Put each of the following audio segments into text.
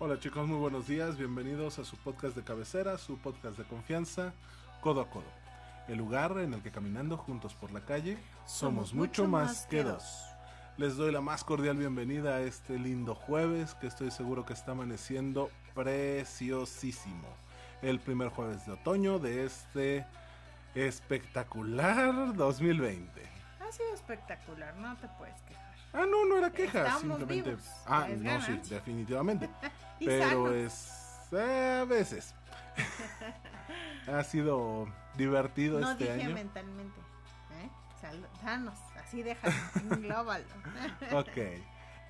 Hola chicos, muy buenos días, bienvenidos a su podcast de cabecera, su podcast de confianza, Codo a Codo, el lugar en el que caminando juntos por la calle somos, mucho, más que dos. Les doy la más cordial bienvenida a este lindo jueves que estoy seguro que está amaneciendo preciosísimo. El primer jueves de otoño de este espectacular 2020. Ha sido espectacular, no te puedes quejar. Ah, no, no era queja, Estamos simplemente. vivos, ah, no, sí, definitivamente. Pero es. eh, a veces. ha sido divertido No este dije año. mentalmente. ¿eh? Sanos, así déjalo, englóbalo. Ok.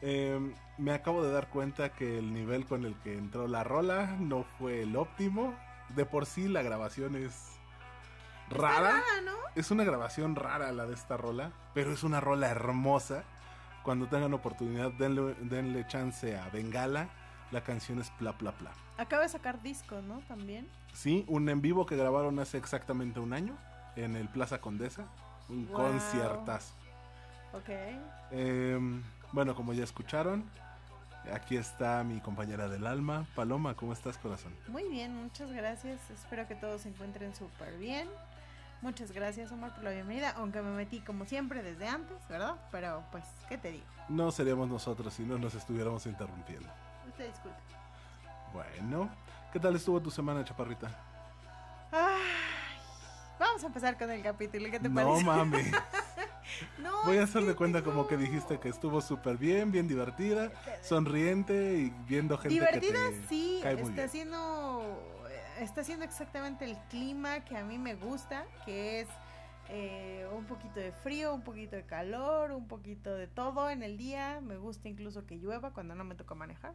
Em, me acabo de dar cuenta que el nivel con el que entró la rola no fue el óptimo. De por sí la grabación es rara. ¿no? Es una grabación rara la de esta rola, pero es una rola hermosa. Cuando tengan oportunidad, denle, denle chance a Bengala. La canción es Pla Pla Pla. Acaba de sacar disco, ¿no? También. Sí, un en vivo que grabaron hace exactamente un año en el Plaza Condesa. Un Wow. conciertazo. Ok. Em, bueno, como ya escucharon, aquí está mi compañera del alma, Paloma. ¿Cómo estás, corazón? Muy bien, muchas gracias. Espero que todos se encuentren súper bien. Muchas gracias, Omar, por la bienvenida. Aunque me metí como siempre desde antes, ¿verdad? Pero pues, ¿qué te digo? No seríamos nosotros si no nos estuviéramos interrumpiendo. Disculpe. Bueno, ¿qué tal estuvo tu semana, chaparrita? Ay, vamos a empezar con el capítulo. ¿Qué te No parece? mames. No, Voy a hacer de cuenta como que dijiste que estuvo súper bien, bien divertida, sonriente y viendo gente Divertida, que te sí, cae muy está haciendo, está haciendo exactamente el clima que a mí me gusta, que es eh, un poquito de frío, un poquito de calor, un poquito de todo en el día. Me gusta incluso que llueva cuando no me toca manejar.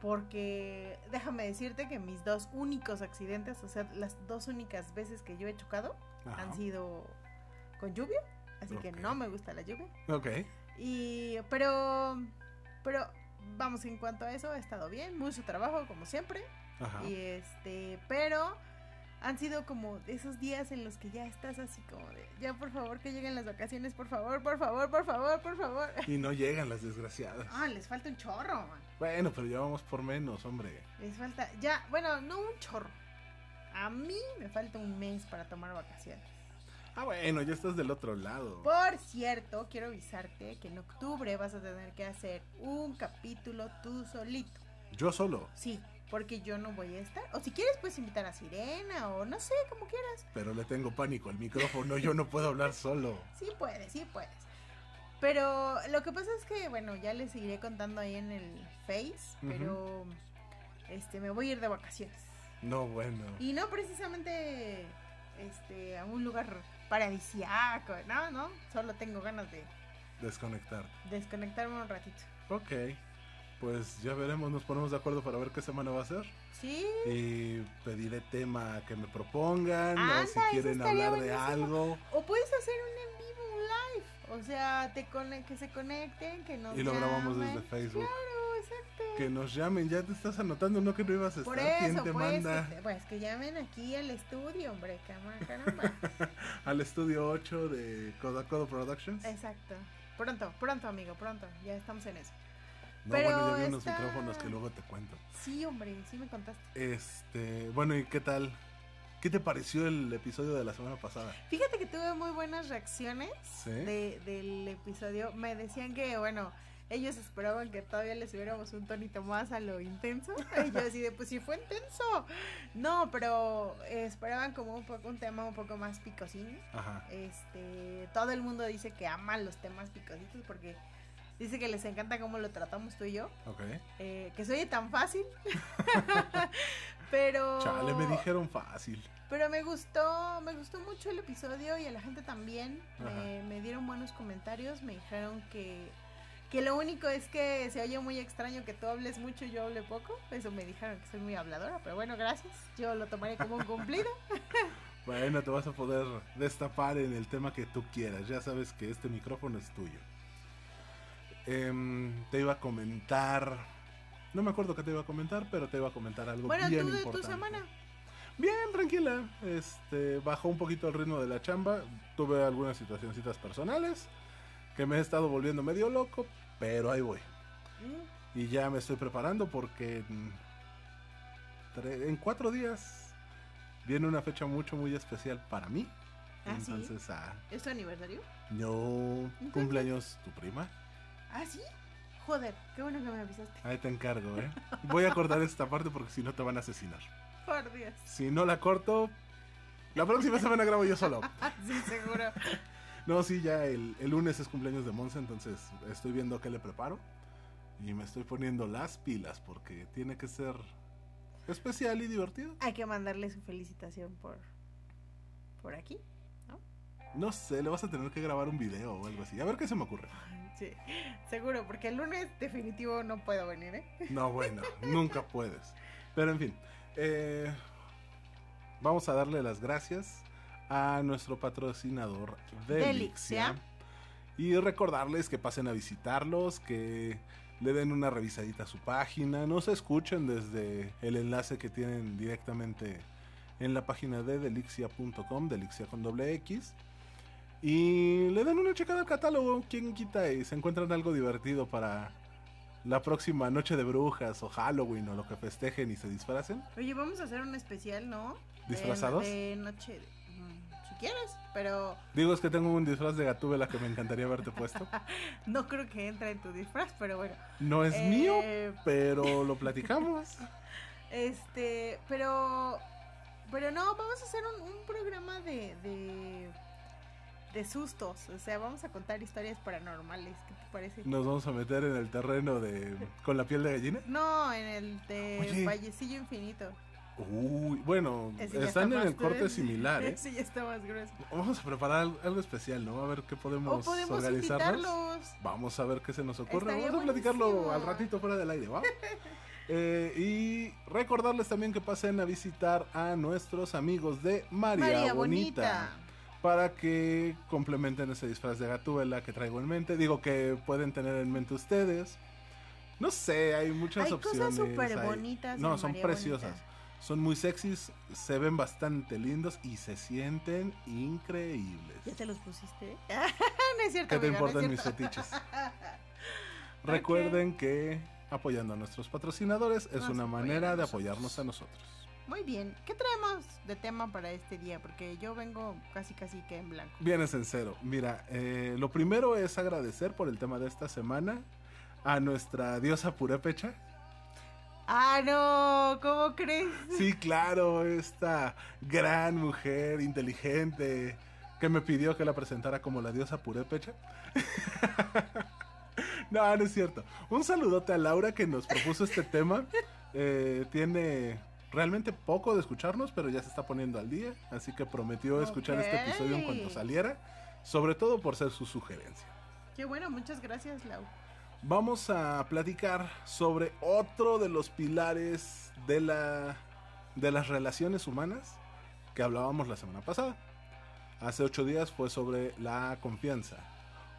Porque déjame decirte que mis dos únicos accidentes, o sea, las dos únicas veces que yo he chocado, Ajá. han sido con lluvia. Así que Ok. no me gusta la lluvia. Ok. Y, pero, pero, vamos, en cuanto a eso, ha estado bien, mucho trabajo, como siempre. Ajá. Y este, pero han sido como esos días en los que ya estás así como de, ya por favor que lleguen las vacaciones, por favor, por favor, por favor, por favor. Y no llegan las desgraciadas. Ah, les falta un chorro, man. Bueno, pero ya vamos por menos, hombre. Les falta, ya, bueno, no un chorro. A mí me falta un mes para tomar vacaciones. Ah, bueno, ya estás del otro lado. Por cierto, quiero avisarte que en octubre vas a tener que hacer un capítulo tú solito. Yo solo, Sí, porque yo no voy a estar. O si quieres, puedes invitar a Sirena o no sé, como quieras. pero le tengo pánico al micrófono. Yo no puedo hablar solo. Sí puedes, sí puedes. Pero lo que pasa es que, bueno, ya les seguiré contando ahí en el Face, pero este me voy a ir de vacaciones. No, bueno. Y no precisamente este a un lugar paradisiaco, no, no, solo tengo ganas de Desconectar. desconectarme un ratito. Ok. Pues ya veremos, nos ponemos de acuerdo para ver qué semana va a ser. Sí, Y pediré tema que me propongan. Anda, o si quieren hablar de buenísimo. algo. o puedes hacer un en vivo, un live. O sea, te que se conecten, que nos Y lo grabamos llamen. desde Facebook. Claro, exacto. Que nos llamen. Ya te estás anotando, ¿no? Que no ibas a estar. Por ¿Quién eso, te pues, manda? este, pues que llamen aquí al estudio, hombre, caramba. Al estudio 8 de Codo a Codo Productions. Exacto. Pronto, pronto, amigo, pronto. Ya estamos en eso. No, pero bueno, ya vi unos está- micrófonos que luego te cuento. Sí, hombre, sí me contaste. Este, bueno, ¿y qué tal? ¿Qué te pareció el episodio de la semana pasada? Fíjate que tuve muy buenas reacciones ¿Sí? de, del episodio. Me decían que, bueno, ellos esperaban que todavía les hubiéramos un tonito más a lo intenso. Y yo así de, pues sí fue intenso. No, pero esperaban como un poco un tema un poco más picosín. Ajá. Este, todo el mundo dice que ama los temas picositos porque dice que les encanta cómo lo tratamos tú y yo. Ok. eh, que se oye tan fácil. pero. Chale, me dijeron fácil. Pero me gustó, me gustó mucho el episodio y a la gente también. Me, dieron buenos comentarios, me dijeron que, que lo único es que se oye muy extraño que tú hables mucho y yo hable poco. Eso me dijeron que soy muy habladora, pero bueno, gracias. Yo lo tomaré como un cumplido. Bueno, te vas a poder destapar en el tema que tú quieras. Ya sabes que este micrófono es tuyo. Em, te iba a comentar. No me acuerdo qué te iba a comentar, pero te iba a comentar algo bueno, bien tú de tu importante. semana. Bien, tranquila. Este, bajó un poquito el ritmo de la chamba. Tuve algunas situacioncitas personales que me he estado volviendo medio loco, pero ahí voy. Mm, Y ya me estoy preparando porque en, cuatro días viene una fecha mucho, muy especial para mí. ¿Ah, sí? Entonces, ah, ¿Es tu aniversario? no cumpleaños tu prima. ¿Ah, sí? Joder, qué bueno que me avisaste. Ahí te encargo, ¿eh? Voy a cortar esta parte porque si no te van a asesinar. Por Dios. Si no la corto, la próxima semana grabo yo solo. Sí, seguro. No, sí, ya el, el lunes es cumpleaños de Monza, entonces estoy viendo qué le preparo. Y me estoy poniendo las pilas porque tiene que ser especial y divertido. Hay que mandarle su felicitación por, por aquí. No sé, le vas a tener que grabar un video o algo así. A ver qué se me ocurre. Sí, seguro, porque el lunes definitivo no puedo venir, ¿eh? No, bueno, nunca puedes. Pero en fin, eh, vamos a darle las gracias a nuestro patrocinador Delixia. Delixia. Y recordarles que pasen a visitarlos, que le den una revisadita a su página, no se escuchen desde el enlace que tienen directamente en la página de delixia.com, delixia con doble X. Y le den una checada al catálogo, quien quita y se encuentran algo divertido para la próxima noche de brujas o Halloween o lo que festejen y se disfracen. Oye, vamos a hacer un especial, ¿no? ¿Disfrazados? De, noche. de- mm, si quieres, pero Digo, es que tengo un disfraz de gatúbela que me encantaría haberte puesto. no creo que entre en tu disfraz, pero bueno. No es Eh, mío, pero lo platicamos. Este, pero. Pero no, vamos a hacer un, un programa de, de. De sustos. O sea, vamos a contar historias paranormales. ¿Qué te parece? Nos vamos a meter en el terreno de con la piel de gallina. No, en el de Oye. Vallecillo Infinito. Uy, bueno, están está en el corte grueso. similar, ¿eh? Ya está más grueso. Vamos a preparar al- algo especial, ¿no? A ver qué O podemos, podemos organizarnos. invitarlos. Vamos a ver qué se nos ocurre. Estaría Vamos a platicarlo buenísimo. al ratito fuera del aire, ¿va? Eh, y recordarles también que pasen a visitar a nuestros amigos de María, María Bonita, Bonita. Para que complementen ese disfraz de gatúbela que traigo en mente. Digo que pueden tener en mente ustedes. No sé, hay muchas Hay opciones. cosas súper bonitas. No, son María preciosas. Bonita. Son muy sexys, se ven bastante lindos y se sienten increíbles. ¿Ya te los pusiste? no es cierto. ¿Qué te amiga, no importan mis fetiches? Recuerden que apoyando a nuestros patrocinadores es Nos una manera de apoyarnos a nosotros. Muy bien. ¿Qué traemos de tema para este día? Porque yo vengo casi casi que en blanco. Vienes en cero. Mira, eh, lo primero es agradecer por el tema de esta semana a nuestra diosa purépecha. Ah, no, ¿cómo crees? Sí, claro, esta gran mujer inteligente que me pidió que la presentara como la diosa purépecha. no, no es cierto. Un saludote a Laura que nos propuso este tema. Eh, tiene realmente poco de escucharnos, pero ya se está poniendo al día. Así que prometió escuchar este episodio en cuanto saliera. Sobre todo por ser su sugerencia. Qué bueno, muchas gracias, Lau. Vamos a platicar sobre otro de los pilares de la de las relaciones humanas que hablábamos la semana pasada. Hace ocho días fue sobre la confianza.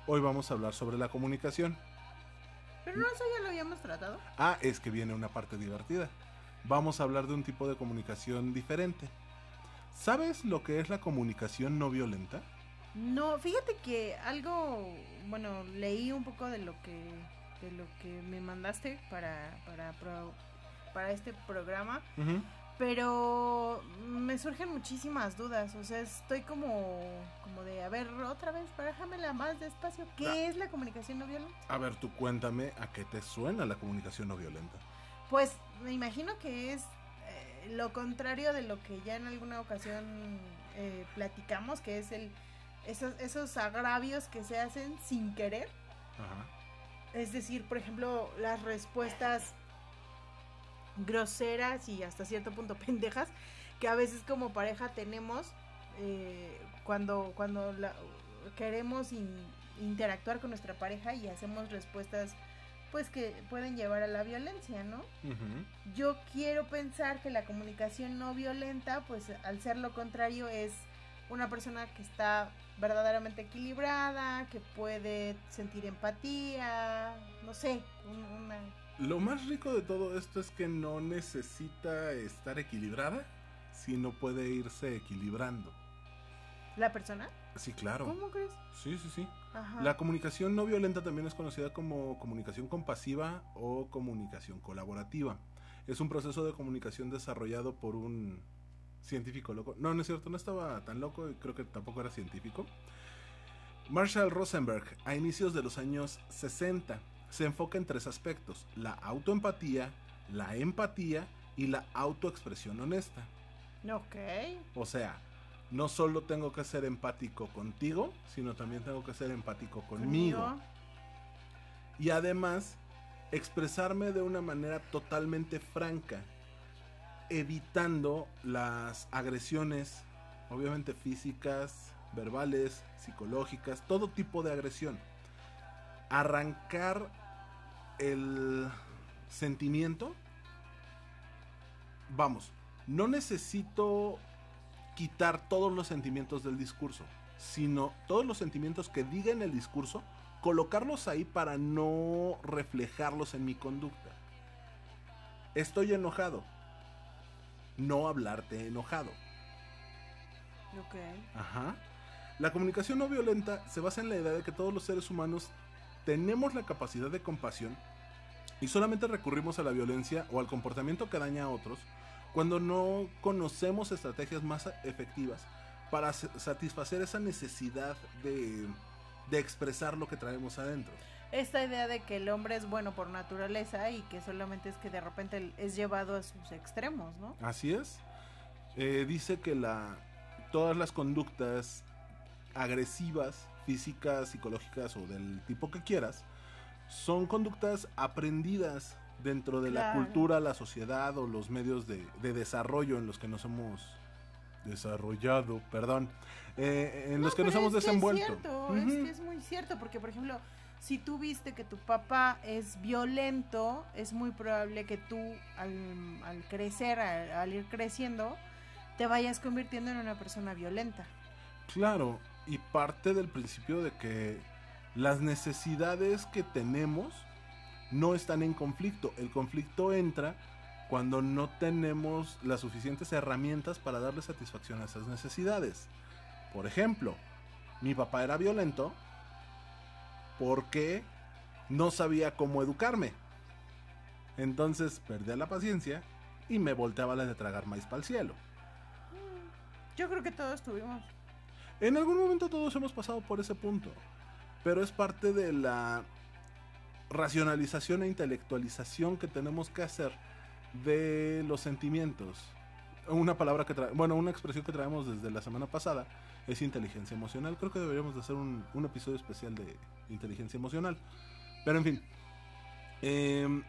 Hoy vamos a hablar sobre la comunicación. Pero no, eso ya lo habíamos tratado. Ah, es que viene una parte divertida. Vamos a hablar de un tipo de comunicación diferente. ¿Sabes lo que es la comunicación no violenta? No, fíjate que algo, bueno, leí un poco de lo que de lo que me mandaste para para para este programa, pero me surgen muchísimas dudas, o sea, estoy como como de, a ver, otra vez, bájamela más despacio. ¿Qué Ah. es la comunicación no violenta? A ver, tú cuéntame a qué te suena la comunicación no violenta. Pues me imagino que es eh, lo contrario de lo que ya en alguna ocasión eh, platicamos, que es el esos, esos agravios que se hacen sin querer. Ajá. Es decir, por ejemplo, las respuestas groseras y hasta cierto punto pendejas que a veces como pareja tenemos eh, cuando, cuando la- queremos in- interactuar con nuestra pareja y hacemos respuestas pues que pueden llevar a la violencia, ¿no? Yo quiero pensar que la comunicación no violenta, pues al ser lo contrario, es una persona que está verdaderamente equilibrada, que puede sentir empatía, no sé, un- una... Lo más rico de todo esto es que no necesita estar equilibrada, sino puede irse equilibrando. ¿La persona? Sí, claro. ¿Cómo crees? Sí, sí, sí. Ajá. La comunicación no violenta también es conocida como comunicación compasiva o comunicación colaborativa. Es un proceso de comunicación desarrollado por un científico loco. No, no es cierto, no estaba tan loco y creo que tampoco era científico. Marshall Rosenberg, a inicios de los años 60, se enfoca en tres aspectos, la autoempatía, la empatía y la autoexpresión honesta. Ok. O sea, no solo tengo que ser empático contigo, sino también tengo que ser empático conmigo. Y además, expresarme de una manera totalmente franca, evitando las agresiones, obviamente físicas, verbales, psicológicas, todo tipo de agresión. Arrancar el sentimiento. Vamos, no necesito quitar todos los sentimientos del discurso, sino todos los sentimientos que diga en el discurso, colocarlos ahí para no reflejarlos en mi conducta. Estoy enojado. No hablarte enojado. Ok. Ajá. La comunicación no violenta se basa en la idea de que todos los seres humanos tenemos la capacidad de compasión y solamente recurrimos a la violencia o al comportamiento que daña a otros cuando no conocemos estrategias más efectivas para satisfacer esa necesidad de, de expresar lo que traemos adentro. Esta idea de que el hombre es bueno por naturaleza y que solamente es que de repente es llevado a sus extremos, ¿no? Así es. Eh, dice que la, todas las conductas agresivas, físicas, psicológicas o del tipo que quieras, son conductas aprendidas dentro de la Claro. cultura, la sociedad o los medios de, de desarrollo en los que nos hemos desarrollado, perdón, eh, en los que No, nos hemos es que desenvuelto. Es cierto, Ujú. es que es muy cierto, porque por ejemplo, si tú viste que tu papá es violento, es muy probable que tú al, al crecer, al, al ir creciendo, te vayas convirtiendo en una persona violenta. Claro, y parte del principio de que las necesidades que tenemos no están en conflicto. El conflicto entra cuando no tenemos las suficientes herramientas para darle satisfacción a esas necesidades. Por ejemplo, mi papá era violento porque no sabía cómo educarme. Entonces perdía la paciencia y me volteaba la de tragar maíz para el cielo. Yo creo que todos tuvimos. En algún momento todos hemos pasado por ese punto, pero es parte de la racionalización e intelectualización que tenemos que hacer de los sentimientos. Una palabra que trae, bueno, una expresión que traemos desde la semana pasada es inteligencia emocional. Creo que deberíamos de hacer un, un episodio especial de inteligencia emocional. Pero en fin, em,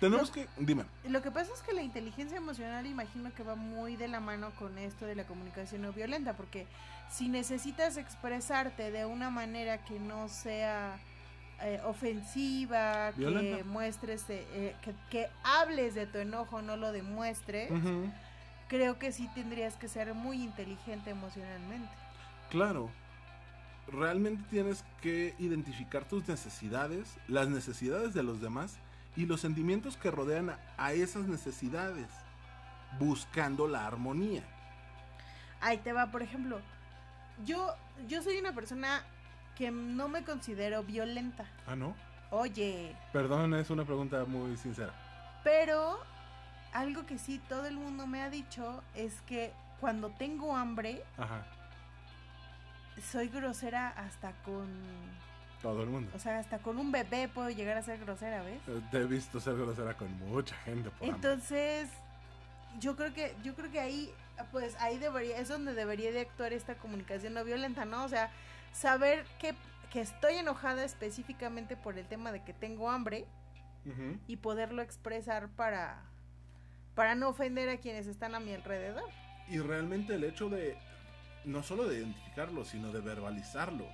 tenemos Lo- que, dime, Lo que pasa es que la inteligencia emocional imagino que va muy de la mano con esto de la comunicación no violenta, porque si necesitas expresarte de una manera que no sea eh, ofensiva, Violenta. que muestres, eh, eh, que, que hables de tu enojo, no lo demuestres, creo que sí tendrías que ser muy inteligente emocionalmente. Claro, realmente tienes que identificar tus necesidades, las necesidades de los demás y los sentimientos que rodean a, a esas necesidades, buscando la armonía. Ahí te va, por ejemplo, yo, yo soy una persona que no me considero violenta. Ah, ¿no? Oye, Perdón, es una pregunta muy sincera. Pero algo que sí todo el mundo me ha dicho es que cuando tengo hambre Ajá, soy grosera hasta con, todo el mundo. o sea, hasta con un bebé puedo llegar a ser grosera, ¿ves? Eh, Te he visto ser grosera con mucha gente. Por hambre. Entonces, yo creo que yo creo que ahí pues ahí debería es donde debería de actuar esta comunicación no violenta, ¿no? O sea, saber que que estoy enojada específicamente por el tema de que tengo hambre y poderlo expresar para para no ofender a quienes están a mi alrededor. Y realmente el hecho de, no solo de identificarlo, sino de verbalizarlo.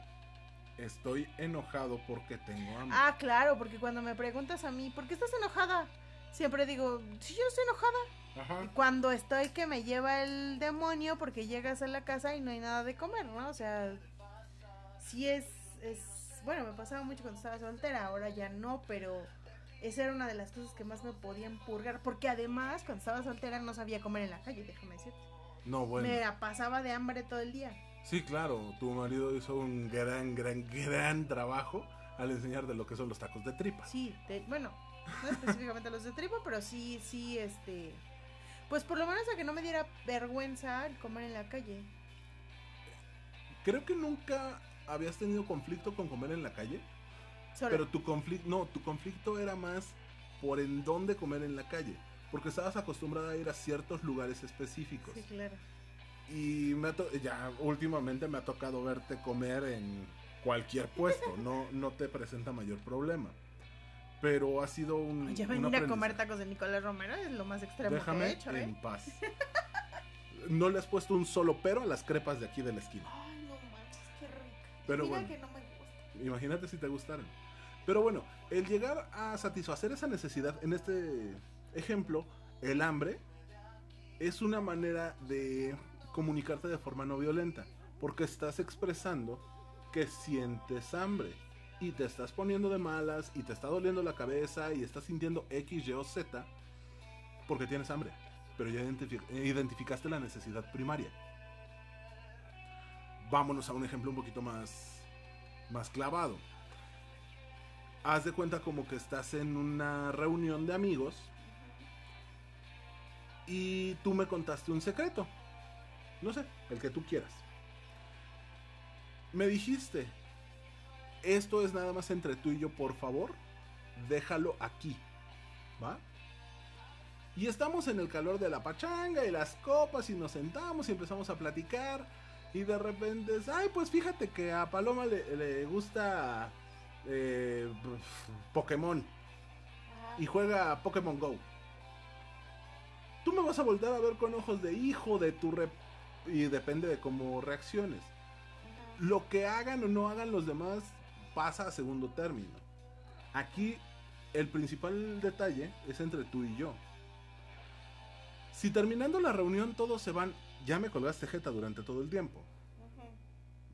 Estoy enojado porque tengo hambre. Ah, claro, porque cuando me preguntas a mí, ¿por qué estás enojada? Siempre digo, sí, yo estoy enojada. Ajá. Cuando estoy que me lleva el demonio porque llegas a la casa y no hay nada de comer, ¿no? O sea, sí es, es, bueno, me pasaba mucho cuando estaba soltera, ahora ya no, pero esa era una de las cosas que más me podían purgar, porque además cuando estaba soltera no sabía comer en la calle, déjame decirte. No, bueno. Me la pasaba de hambre todo el día. Sí, claro, tu marido hizo un gran, gran, gran trabajo al enseñar de lo que son los tacos de tripa. Sí, bueno, no específicamente los de tripa, pero sí, sí, este... Pues por lo menos a que no me diera vergüenza el comer en la calle. Creo que nunca habías tenido conflicto con comer en la calle. Pero tu conflicto, no, tu conflicto era más por en dónde comer en la calle. Porque estabas acostumbrada a ir a ciertos lugares específicos. Sí, claro. Y me ya últimamente me ha tocado verte comer en cualquier puesto. no, no te presenta mayor problema. Pero ha sido un. Ya venir a comer tacos de Nicolás Romero es lo más extremo que he hecho, ¿eh? en paz. no le has puesto un solo pero a las crepas de aquí de la esquina. Pero bueno, que no me gusta. Imagínate si te gustaran. Pero bueno, el llegar a satisfacer esa necesidad, en este ejemplo, el hambre, es una manera de comunicarte de forma no violenta. Porque estás expresando que sientes hambre y te estás poniendo de malas y te está doliendo la cabeza y estás sintiendo X, Y o Z porque tienes hambre, pero ya identificaste la necesidad primaria. Vámonos a un ejemplo un poquito más, más clavado. Haz de cuenta como que estás en una reunión de amigos y tú me contaste un secreto. No sé, el que tú quieras. Me dijiste, esto es nada más entre tú y yo, por favor, déjalo aquí. ¿Va? Y estamos en el calor de la pachanga y las copas y nos sentamos y empezamos a platicar. Y de repente, ay, pues fíjate que a Paloma le, gusta eh, Pokémon. Y juega Pokémon Go. Tú me vas a volver a ver con ojos de hijo de tu rep y depende de cómo reacciones. Lo que hagan o no hagan los demás pasa a segundo término. Aquí el principal detalle es entre tú y yo. Si terminando la reunión todos se van, ya me colgaste jeta durante todo el tiempo.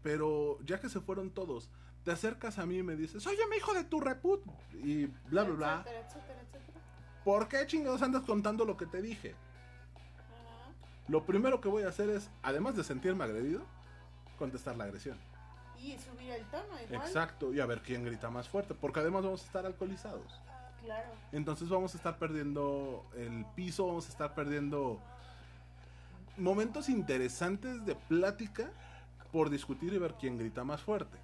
Pero ya que se fueron todos, te acercas a mí y me dices, oye, mi hijo de tu reput. Y bla, bla, bla. ¿Por qué chingados andas contando lo que te dije? Lo primero que voy a hacer es, además de sentirme agredido, contestar la agresión. Y subir el tono, igual. Exacto, y a ver quién grita más fuerte, porque además vamos a estar alcoholizados. Claro. Entonces vamos a estar perdiendo el piso, vamos a estar perdiendo momentos interesantes de plática por discutir y ver quién grita más fuerte.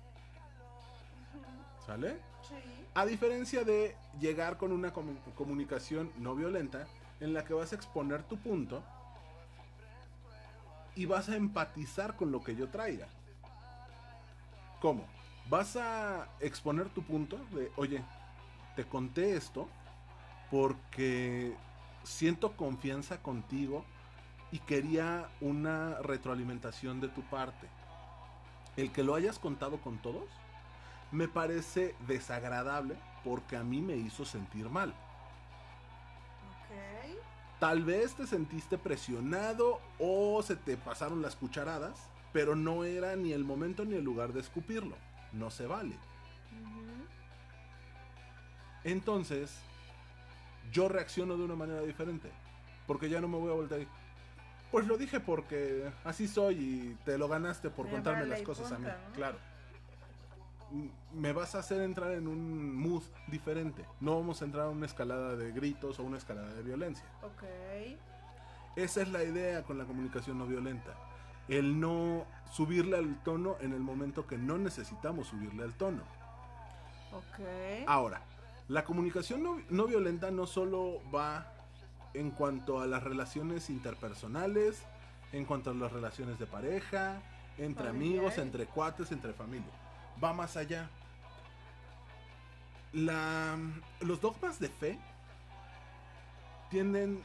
¿Sale? Sí. A diferencia de llegar con una comunicación no violenta en la que vas a exponer tu punto y vas a empatizar con lo que yo traiga. ¿Cómo? Vas a exponer tu punto de, oye, te conté esto porque siento confianza contigo y quería una retroalimentación de tu parte. El que lo hayas contado con todos me parece desagradable porque a mí me hizo sentir mal. Tal vez te sentiste presionado o se te pasaron las cucharadas pero no era ni el momento ni el lugar de escupirlo. No se vale. Entonces, yo reacciono de una manera diferente. Porque ya no me voy a volver Pues lo dije porque así soy y te lo ganaste por contarme las cosas a mí. Claro. Me vas a hacer entrar en un mood diferente. No vamos a entrar en una escalada de gritos o una escalada de violencia. Ok. Esa es la idea con la comunicación no violenta el no subirle al tono en el momento que no necesitamos subirle al tono. Ok. Ahora, la comunicación no, violenta no solo va en cuanto a las relaciones interpersonales, en cuanto a las relaciones de pareja, entre amigos, entre cuates, entre familia. Va más allá. La, los dogmas de fe tienden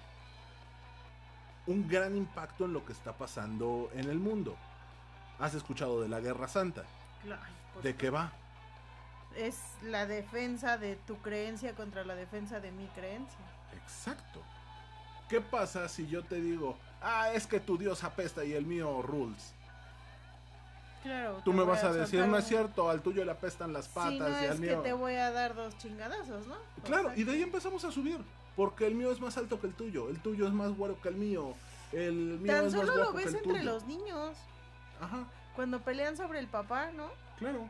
un gran impacto en lo que está pasando en el mundo. ¿Has escuchado de la Guerra Santa? ¿De qué va? Es la defensa de tu creencia contra la defensa de mi creencia. Exacto. ¿Qué pasa si yo te digo, ah, es que tu Dios apesta y el mío rules? Claro. Tú me vas a, decir, no es cierto, al tuyo le apestan las patas y al es mío. que te voy a dar dos chingadazos, ¿no? Claro, y de ahí empezamos a subir. Porque el mío es más alto que el tuyo, el tuyo es más güero que el mío, el mío Tan es solo más lo ves entre los niños. Ajá. Cuando pelean sobre el papá, ¿no? Claro.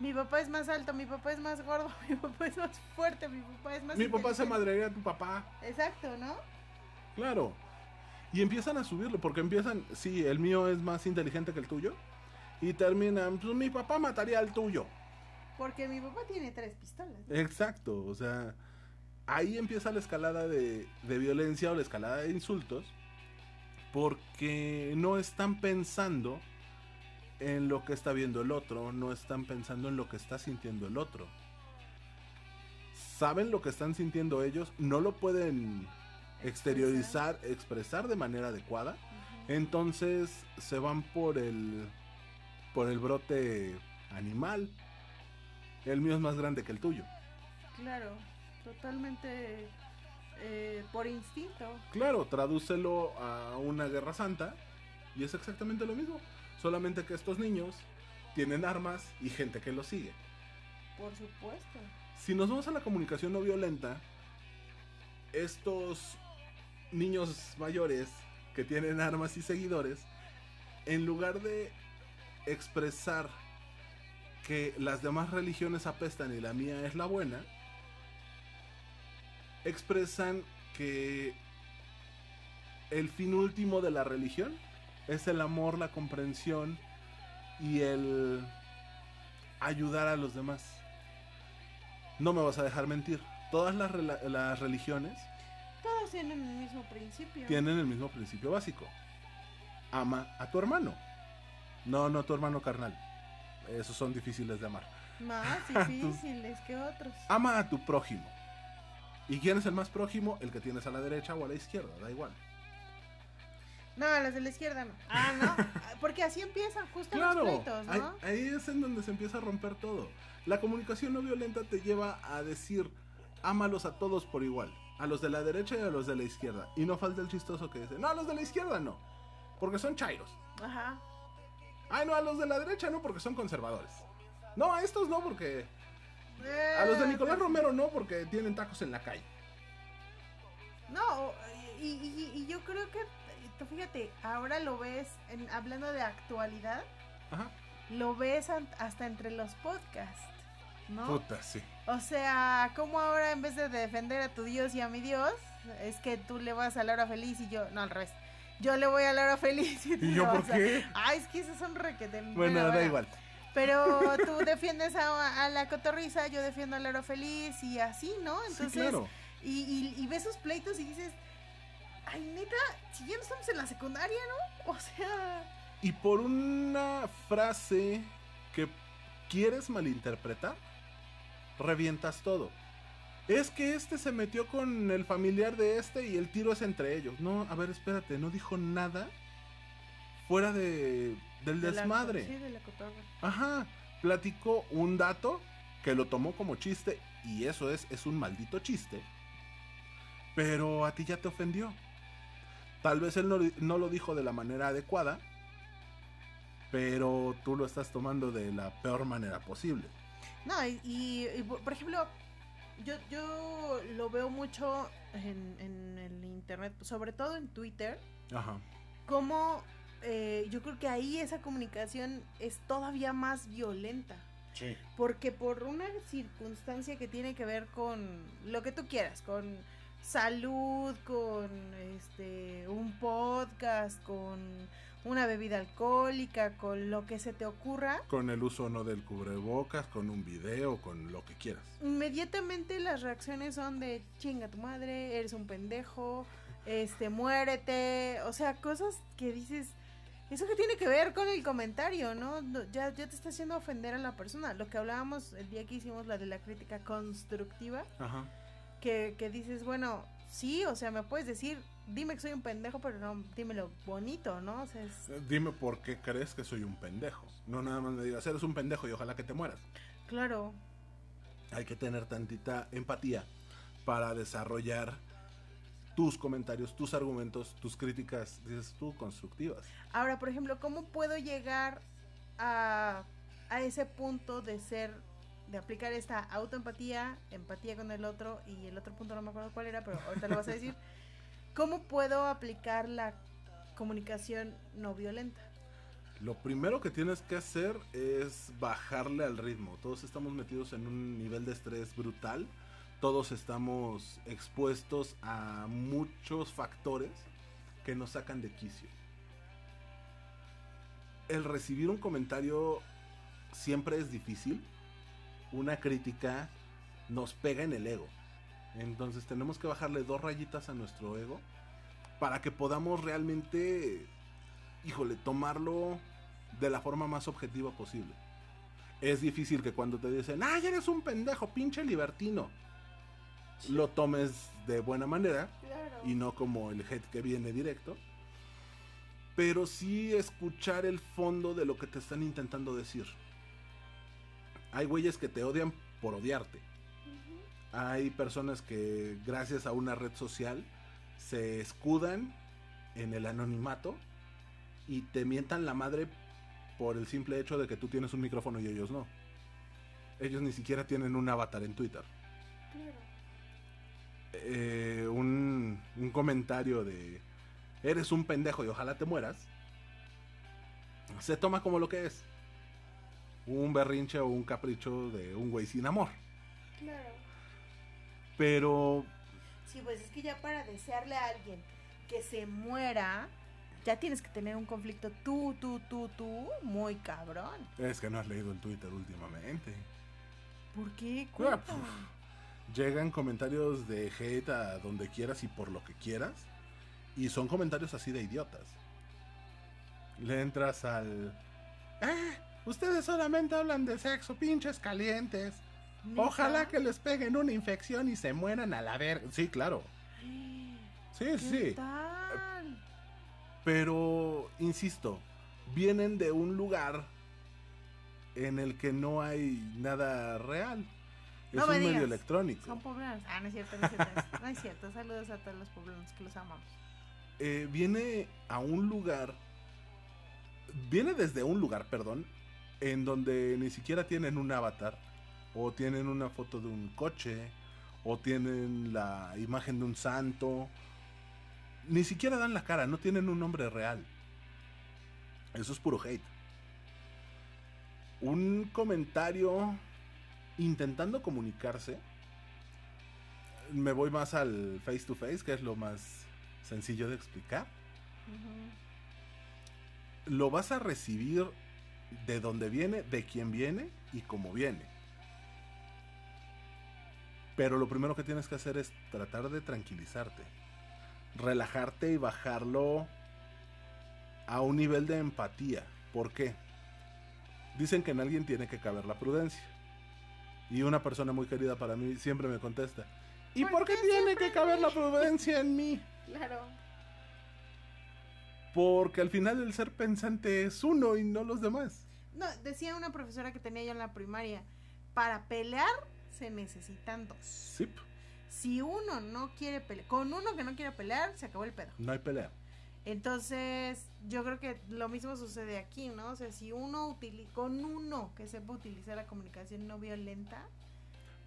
Mi papá es más alto, mi papá es más gordo, mi papá es más fuerte, mi papá es más... Mi papá se madrearía a tu papá. Exacto, ¿no? Claro. Y empiezan a subirlo, porque empiezan, sí, el mío es más inteligente que el tuyo. Y terminan, pues mi papá mataría al tuyo. Porque mi papá tiene tres pistolas. Exacto, o sea, ahí empieza la escalada de, de violencia o la escalada de insultos, porque no están pensando en lo que está viendo el otro, no están pensando en lo que está sintiendo el otro. Saben lo que están sintiendo ellos, no lo pueden exteriorizar, expresar de manera adecuada, entonces se van por el por el brote animal. El mío es más grande que el tuyo. Claro, totalmente eh, por instinto. Claro, tradúcelo a una guerra santa y es exactamente lo mismo. Solamente que estos niños tienen armas y gente que los sigue. Por supuesto. Si nos vamos a la comunicación no violenta, estos niños mayores que tienen armas y seguidores, en lugar de expresar que las demás religiones apestan y la mía es la buena, expresan que el fin último de la religión es el amor, la comprensión y el ayudar a los demás. No me vas a dejar mentir. Todas las, las religiones Todos tienen el mismo principio. tienen el mismo principio básico. Ama a tu hermano. No, no tu hermano carnal. Esos son difíciles de amar. Más difíciles que otros. Ama a tu prójimo. ¿Y quién es el más prójimo? El que tienes a la derecha o a la izquierda, da igual. No, las de la izquierda no. Ah, no. Porque así empiezan justo Claro, los pleitos, ¿no? ahí es en donde se empieza a romper todo. La comunicación no violenta te lleva a decir, ámalos a todos por igual, a los de la derecha y a los de la izquierda. Y no falta el chistoso que dice, no, a los de la izquierda no, porque son chairos. Ajá. Ay, no, a los de la derecha no, porque son conservadores. No, a estos no, porque... A los de Eh, Nicolás pues, Romero no, porque tienen tacos en la calle. No, y, y- y yo creo que, tú fíjate, ahora lo ves, en- hablando de actualidad, Ajá. lo ves hasta entre los podcasts, ¿no? Puta, sí. O sea, como ahora en vez de defender a tu Dios y a mi Dios, es que tú le vas a la hora feliz y yo, no, al revés. Yo le voy a la hora feliz y tú ¿Y yo por a- qué? Ay, es que esos son requete. Bueno, da igual. Pero tú defiendes a, a la cotorriza, yo defiendo a la hora feliz y así, ¿no? Entonces, sí, claro. y, y, y ves sus pleitos y dices, ay, neta, si ya no estamos en la secundaria, ¿no? O sea, Y por una frase que quieres malinterpretar, revientas todo. Es que este se metió con el familiar de este y el tiro es entre ellos. No, a ver, espérate, no dijo nada fuera de, del de la- desmadre. sí, de la cotorra. Ajá, platicó un dato que lo tomó como chiste y eso es, es un maldito chiste. Pero a ti ya te ofendió. Tal vez él no, no lo dijo de la manera adecuada, pero tú lo estás tomando de la peor manera posible. No, y, y- y, por ejemplo, yo, yo lo veo mucho en, en el internet, sobre todo en Twitter, Ajá. como eh, yo creo que ahí esa comunicación es todavía más violenta. Sí. Porque por una circunstancia que tiene que ver con lo que tú quieras, con salud, con este un podcast, con una bebida alcohólica, con lo que se te ocurra, Con el uso o no del cubrebocas, con un video, con lo que quieras. inmediatamente las reacciones son de chinga tu madre, eres un pendejo, este muérete, o sea, cosas que dices eso que tiene que ver con el comentario, ¿no? Ya, ya te está haciendo ofender a la persona. Lo que hablábamos el día que hicimos la de la crítica constructiva, Ajá. Que, que dices, bueno, sí, o sea, me puedes decir, dime que soy un pendejo, pero no, dímelo bonito, ¿no? O sea, es, Eh, Dime por qué crees que soy un pendejo. No nada más me digas, eres un pendejo y ojalá que te mueras. claro, hay que tener tantita empatía para desarrollar tus comentarios, tus argumentos, tus críticas, dices tú, constructivas. Ahora, por ejemplo, ¿cómo puedo llegar a, a ese punto de ser, de aplicar esta autoempatía, empatía con el otro y el otro punto no me acuerdo cuál era, pero ahorita lo vas a decir. ¿Cómo puedo aplicar la comunicación no violenta? Lo primero que tienes que hacer es bajarle al ritmo. Todos estamos metidos en un nivel de estrés brutal. Todos estamos expuestos a muchos factores que nos sacan de quicio. El recibir un comentario siempre es difícil. Una crítica nos pega en el ego. Entonces tenemos que bajarle dos rayitas a nuestro ego para que podamos realmente, híjole, tomarlo de la forma más objetiva posible. Es difícil que cuando te dicen, ay, eres un pendejo, pinche libertino, lo tomes de buena manera y no como el hate que viene directo. Pero sí escuchar el fondo de lo que te están intentando decir. Hay güeyes que te odian por odiarte. Hay personas que gracias a una red social se escudan en el anonimato y te mientan la madre por el simple hecho de que tú tienes un micrófono y ellos no. Ellos ni siquiera tienen un avatar en Twitter. Eh, un, un comentario de eres un pendejo y ojalá te mueras, se toma como lo que es. Un berrinche o un capricho de un güey sin amor. Claro. Pero Sí, pues es que ya para desearle a alguien que se muera, ya tienes que tener un conflicto tú, tú, tú, tú, muy cabrón. es que no has leído el Twitter últimamente. ¿Por qué? Ah, Llegan comentarios de hate a donde quieras y por lo que quieras. Y son comentarios así de idiotas. Le entras al... Ah, ustedes solamente hablan de sexo, pinches calientes. Ojalá que les peguen una infección y se mueran a la verga. Sí, claro. Sí, ¿Qué sí. tal? Pero, insisto, vienen de un lugar en el que no hay nada real. Es No me un medio digas. electrónico. Son poblanos. Ah, no es cierto, no es cierto. No es cierto. Saludos a todos los poblanos que los amamos. Eh, viene a un lugar. Viene desde un lugar, perdón, en donde ni siquiera tienen un avatar, o tienen una foto de un coche, o tienen la imagen de un santo. Ni siquiera dan la cara, no tienen un nombre real. Eso es puro hate. Un comentario intentando comunicarse. Me voy más al face to face, que es lo más sencillo de explicar. Lo vas a recibir de donde viene, de quién viene y cómo viene. Pero lo primero que tienes que hacer es tratar de tranquilizarte. Relajarte y bajarlo a un nivel de empatía. ¿Por qué? Dicen que en alguien tiene que caber la prudencia. Y una persona muy querida para mí siempre me contesta. ¿Y ¿Por por qué qué tiene que caber la prudencia en mí? Claro. Porque al final el ser pensante es uno y no los demás. No, decía una profesora que tenía yo en la primaria, para pelear se necesitan dos. Sí, Si uno no quiere pelear, con uno que no quiere pelear, se acabó el pedo. no hay pelea. Entonces, yo creo que lo mismo sucede aquí, ¿no? O sea, si uno utiliza, con uno que sepa utilizar la comunicación no violenta,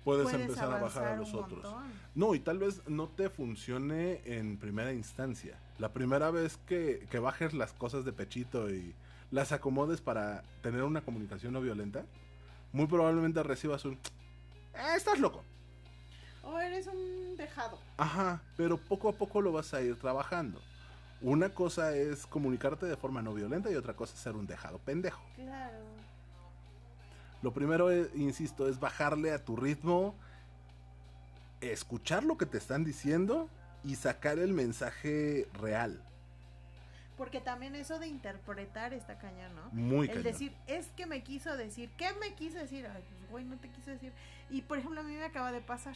Puedes, puedes, empezar a bajar a los otros. montón. No, y tal vez no te funcione en primera instancia. La primera vez que, que bajes las cosas de pechito y las acomodes para tener una comunicación no violenta, muy probablemente recibas un... "Eh, estás loco. O eres un dejado. Ajá, pero poco a poco lo vas a ir trabajando. Una cosa es comunicarte de forma no violenta y otra cosa es ser un dejado pendejo. Claro. Lo primero, es, insisto, es bajarle a tu ritmo, escuchar lo que te están diciendo y sacar el mensaje real. Porque también eso de interpretar está cañón, ¿no? Muy el cañón. decir, es que me quiso decir, ¿qué me quiso decir? Ay, pues güey, no te quiso decir. Y por ejemplo, a mí me acaba de pasar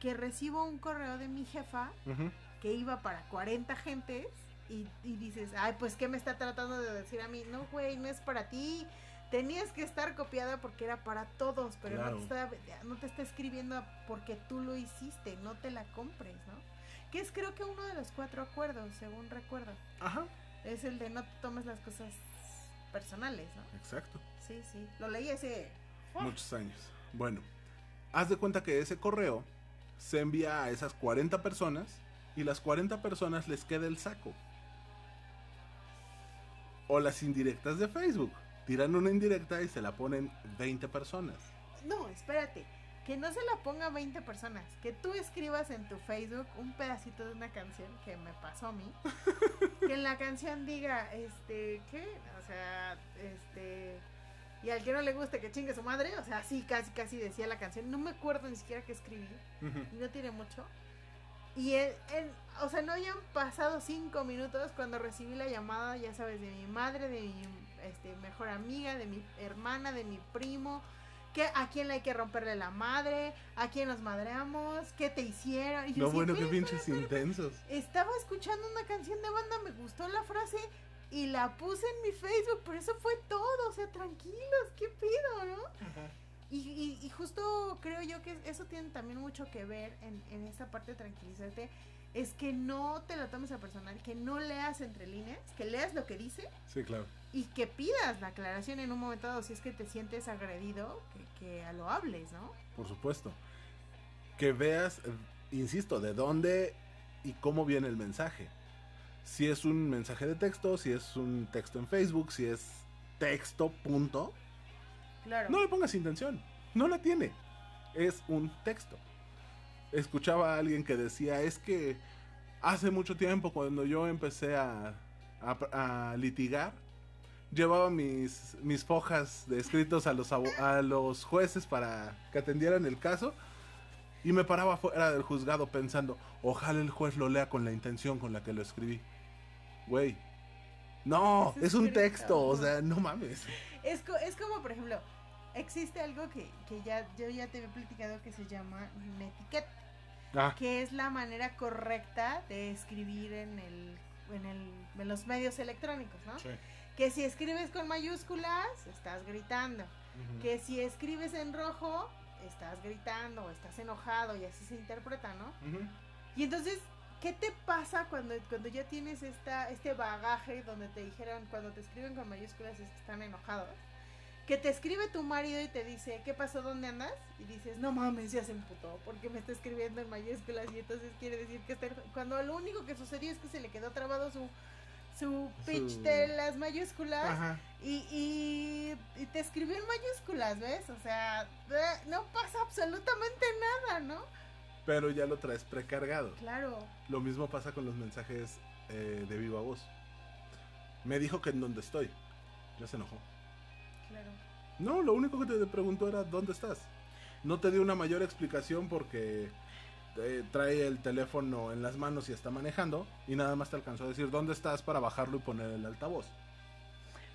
que recibo un correo de mi jefa que iba para 40 gentes y, y dices, ay, pues ¿qué me está tratando de decir a mí? No, güey, no es para ti. Tenías que estar copiada porque era para todos, pero Claro. no, te está, no te está escribiendo porque tú lo hiciste, no te la compres, ¿no? Que es creo que uno de los cuatro acuerdos, según recuerdo. Ajá, Es el de no te tomes las cosas personales, ¿no? exacto. Sí, sí. Lo leí ese. Muchos años. Bueno, haz de cuenta que ese correo se envía a esas 40 personas y las 40 personas les queda el saco. O las indirectas de Facebook. Tiran una indirecta y se la ponen 20 personas. No, espérate. Que no se la ponga 20 personas. Que tú escribas en tu Facebook un pedacito de una canción que me pasó a mí. que en la canción diga, este, ¿qué? O sea, este. Y al que no le guste que chingue su madre. O sea, sí, casi, casi decía la canción. No me acuerdo ni siquiera que escribí. No tiene mucho. Y en, o sea, no habían pasado cinco minutos cuando recibí la llamada, ya sabes, de mi madre, de mi este, mejor amiga, de mi hermana, de mi primo, que a quién le hay que romperle la madre, a quién nos madreamos, qué te hicieron. Y bueno, qué pinches intensos. Estaba escuchando una canción de banda, me gustó la frase y la puse en mi Facebook, pero eso fue todo, o sea, tranquilos, qué pido, ¿no? Y, y, justo creo yo que eso tiene también mucho que ver en, en esta parte de tranquilizarte es que no te lo tomes a personal, que no leas entre líneas, que leas lo que dice. Sí, claro. Y que pidas la aclaración en un momento dado si es que te sientes agredido, que, que lo hables, ¿no? Por supuesto. Que veas, insisto, de dónde y cómo viene el mensaje. Si es un mensaje de texto, si es un texto en Facebook, si es texto, punto. Claro. No le pongas intención. No la tiene. Es un texto escuchaba a alguien que decía, es que hace mucho tiempo cuando yo empecé a, a, litigar, llevaba mis, mis fojas de escritos a los, a los jueces para que atendieran el caso y me paraba fuera del juzgado pensando, ojalá el juez lo lea con la intención con la que lo escribí. Güey. No, es, un texto, o sea, no mames. Es, es como, por ejemplo, existe algo que, que ya yo ya te había platicado que se llama etiqueta Ah. que es la manera correcta de escribir en el, en, el, en los medios electrónicos, ¿no? Que si escribes con mayúsculas, estás gritando. Que si escribes en rojo, estás gritando, o estás enojado y así se interpreta, ¿no? Y entonces, ¿qué te pasa cuando, cuando ya tienes esta, este bagaje donde te dijeron, cuando te escriben con mayúsculas es que están enojados? Que te escribe tu marido y te dice, ¿qué pasó? ¿Dónde andas? Y dices, no mames, ya se emputó, porque me está escribiendo en mayúsculas y entonces quiere decir que está... Cuando lo único que sucedió es que se le quedó trabado su, su pitch de las mayúsculas y, y, te escribió en mayúsculas, ¿ves? O sea, no pasa absolutamente nada, ¿no? Pero ya lo traes precargado. Claro. Lo mismo pasa con los mensajes eh, de viva voz. Me dijo que en donde estoy. Ya se enojó. No, lo único que te preguntó era dónde estás. No te dio una mayor explicación porque eh, trae el teléfono en las manos y está manejando y nada más te alcanzó a decir dónde estás para bajarlo y poner el altavoz.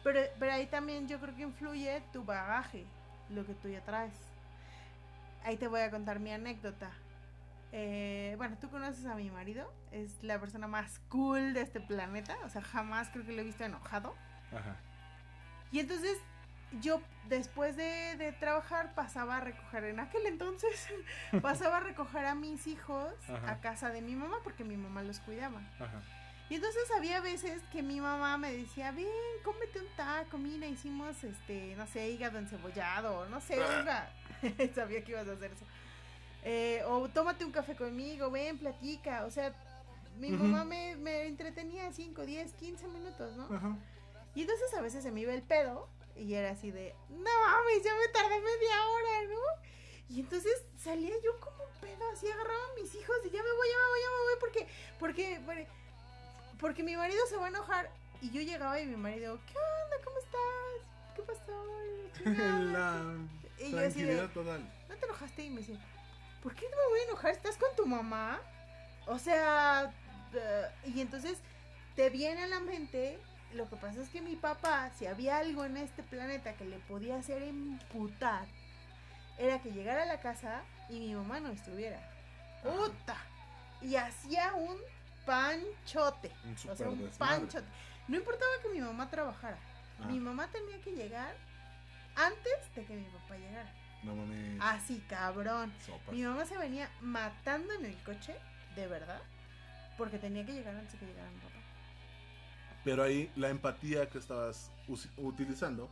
Pero, pero ahí también yo creo que influye tu bagaje, lo que tú ya traes. Ahí te voy a contar mi anécdota. Eh, bueno, tú conoces a mi marido, es la persona más cool de este planeta, o sea, jamás creo que lo he visto enojado. Ajá. Y entonces yo después de, trabajar pasaba a recoger, en aquel entonces, pasaba a recoger a mis hijos a casa de mi mamá porque mi mamá los cuidaba. Y entonces había veces que mi mamá me decía, ven, cómete un taco, mira, hicimos, este, no sé, hígado encebollado, no sé, venga. Sabía que ibas a hacer eso. Eh, o tómate un café conmigo, ven, platica. O sea, mi mamá me, me entretenía 5, 10, 15 minutos, ¿no? Y entonces a veces se me iba el pedo y era así de, no mames, ya me tardé media hora, ¿no? Y entonces salía yo como un pedo, así agarraba a mis hijos y ya me voy, ya me voy, ya me voy, porque, porque, porque, mi marido se va a enojar. Y yo llegaba y mi marido, ¿qué onda? ¿Cómo estás? ¿Qué pasó? La y tranquilidad total. ¿No te enojaste? Y me decía, ¿por qué no me voy a enojar? ¿Estás con tu mamá? O sea, y entonces te viene a la mente lo que pasa es que mi papá, si había algo en este planeta que le podía hacer imputar, era que llegara a la casa y mi mamá no estuviera. ¡Puta! Y hacía un panchote. Un o sea, un panchote. No importaba que mi mamá trabajara. Ah. Mi mamá tenía que llegar antes de que mi papá llegara. No mames. Así, cabrón. Mi mamá se venía matando en el coche, de verdad, porque tenía que llegar antes de que llegara mi papá. Pero ahí la empatía que estabas utilizando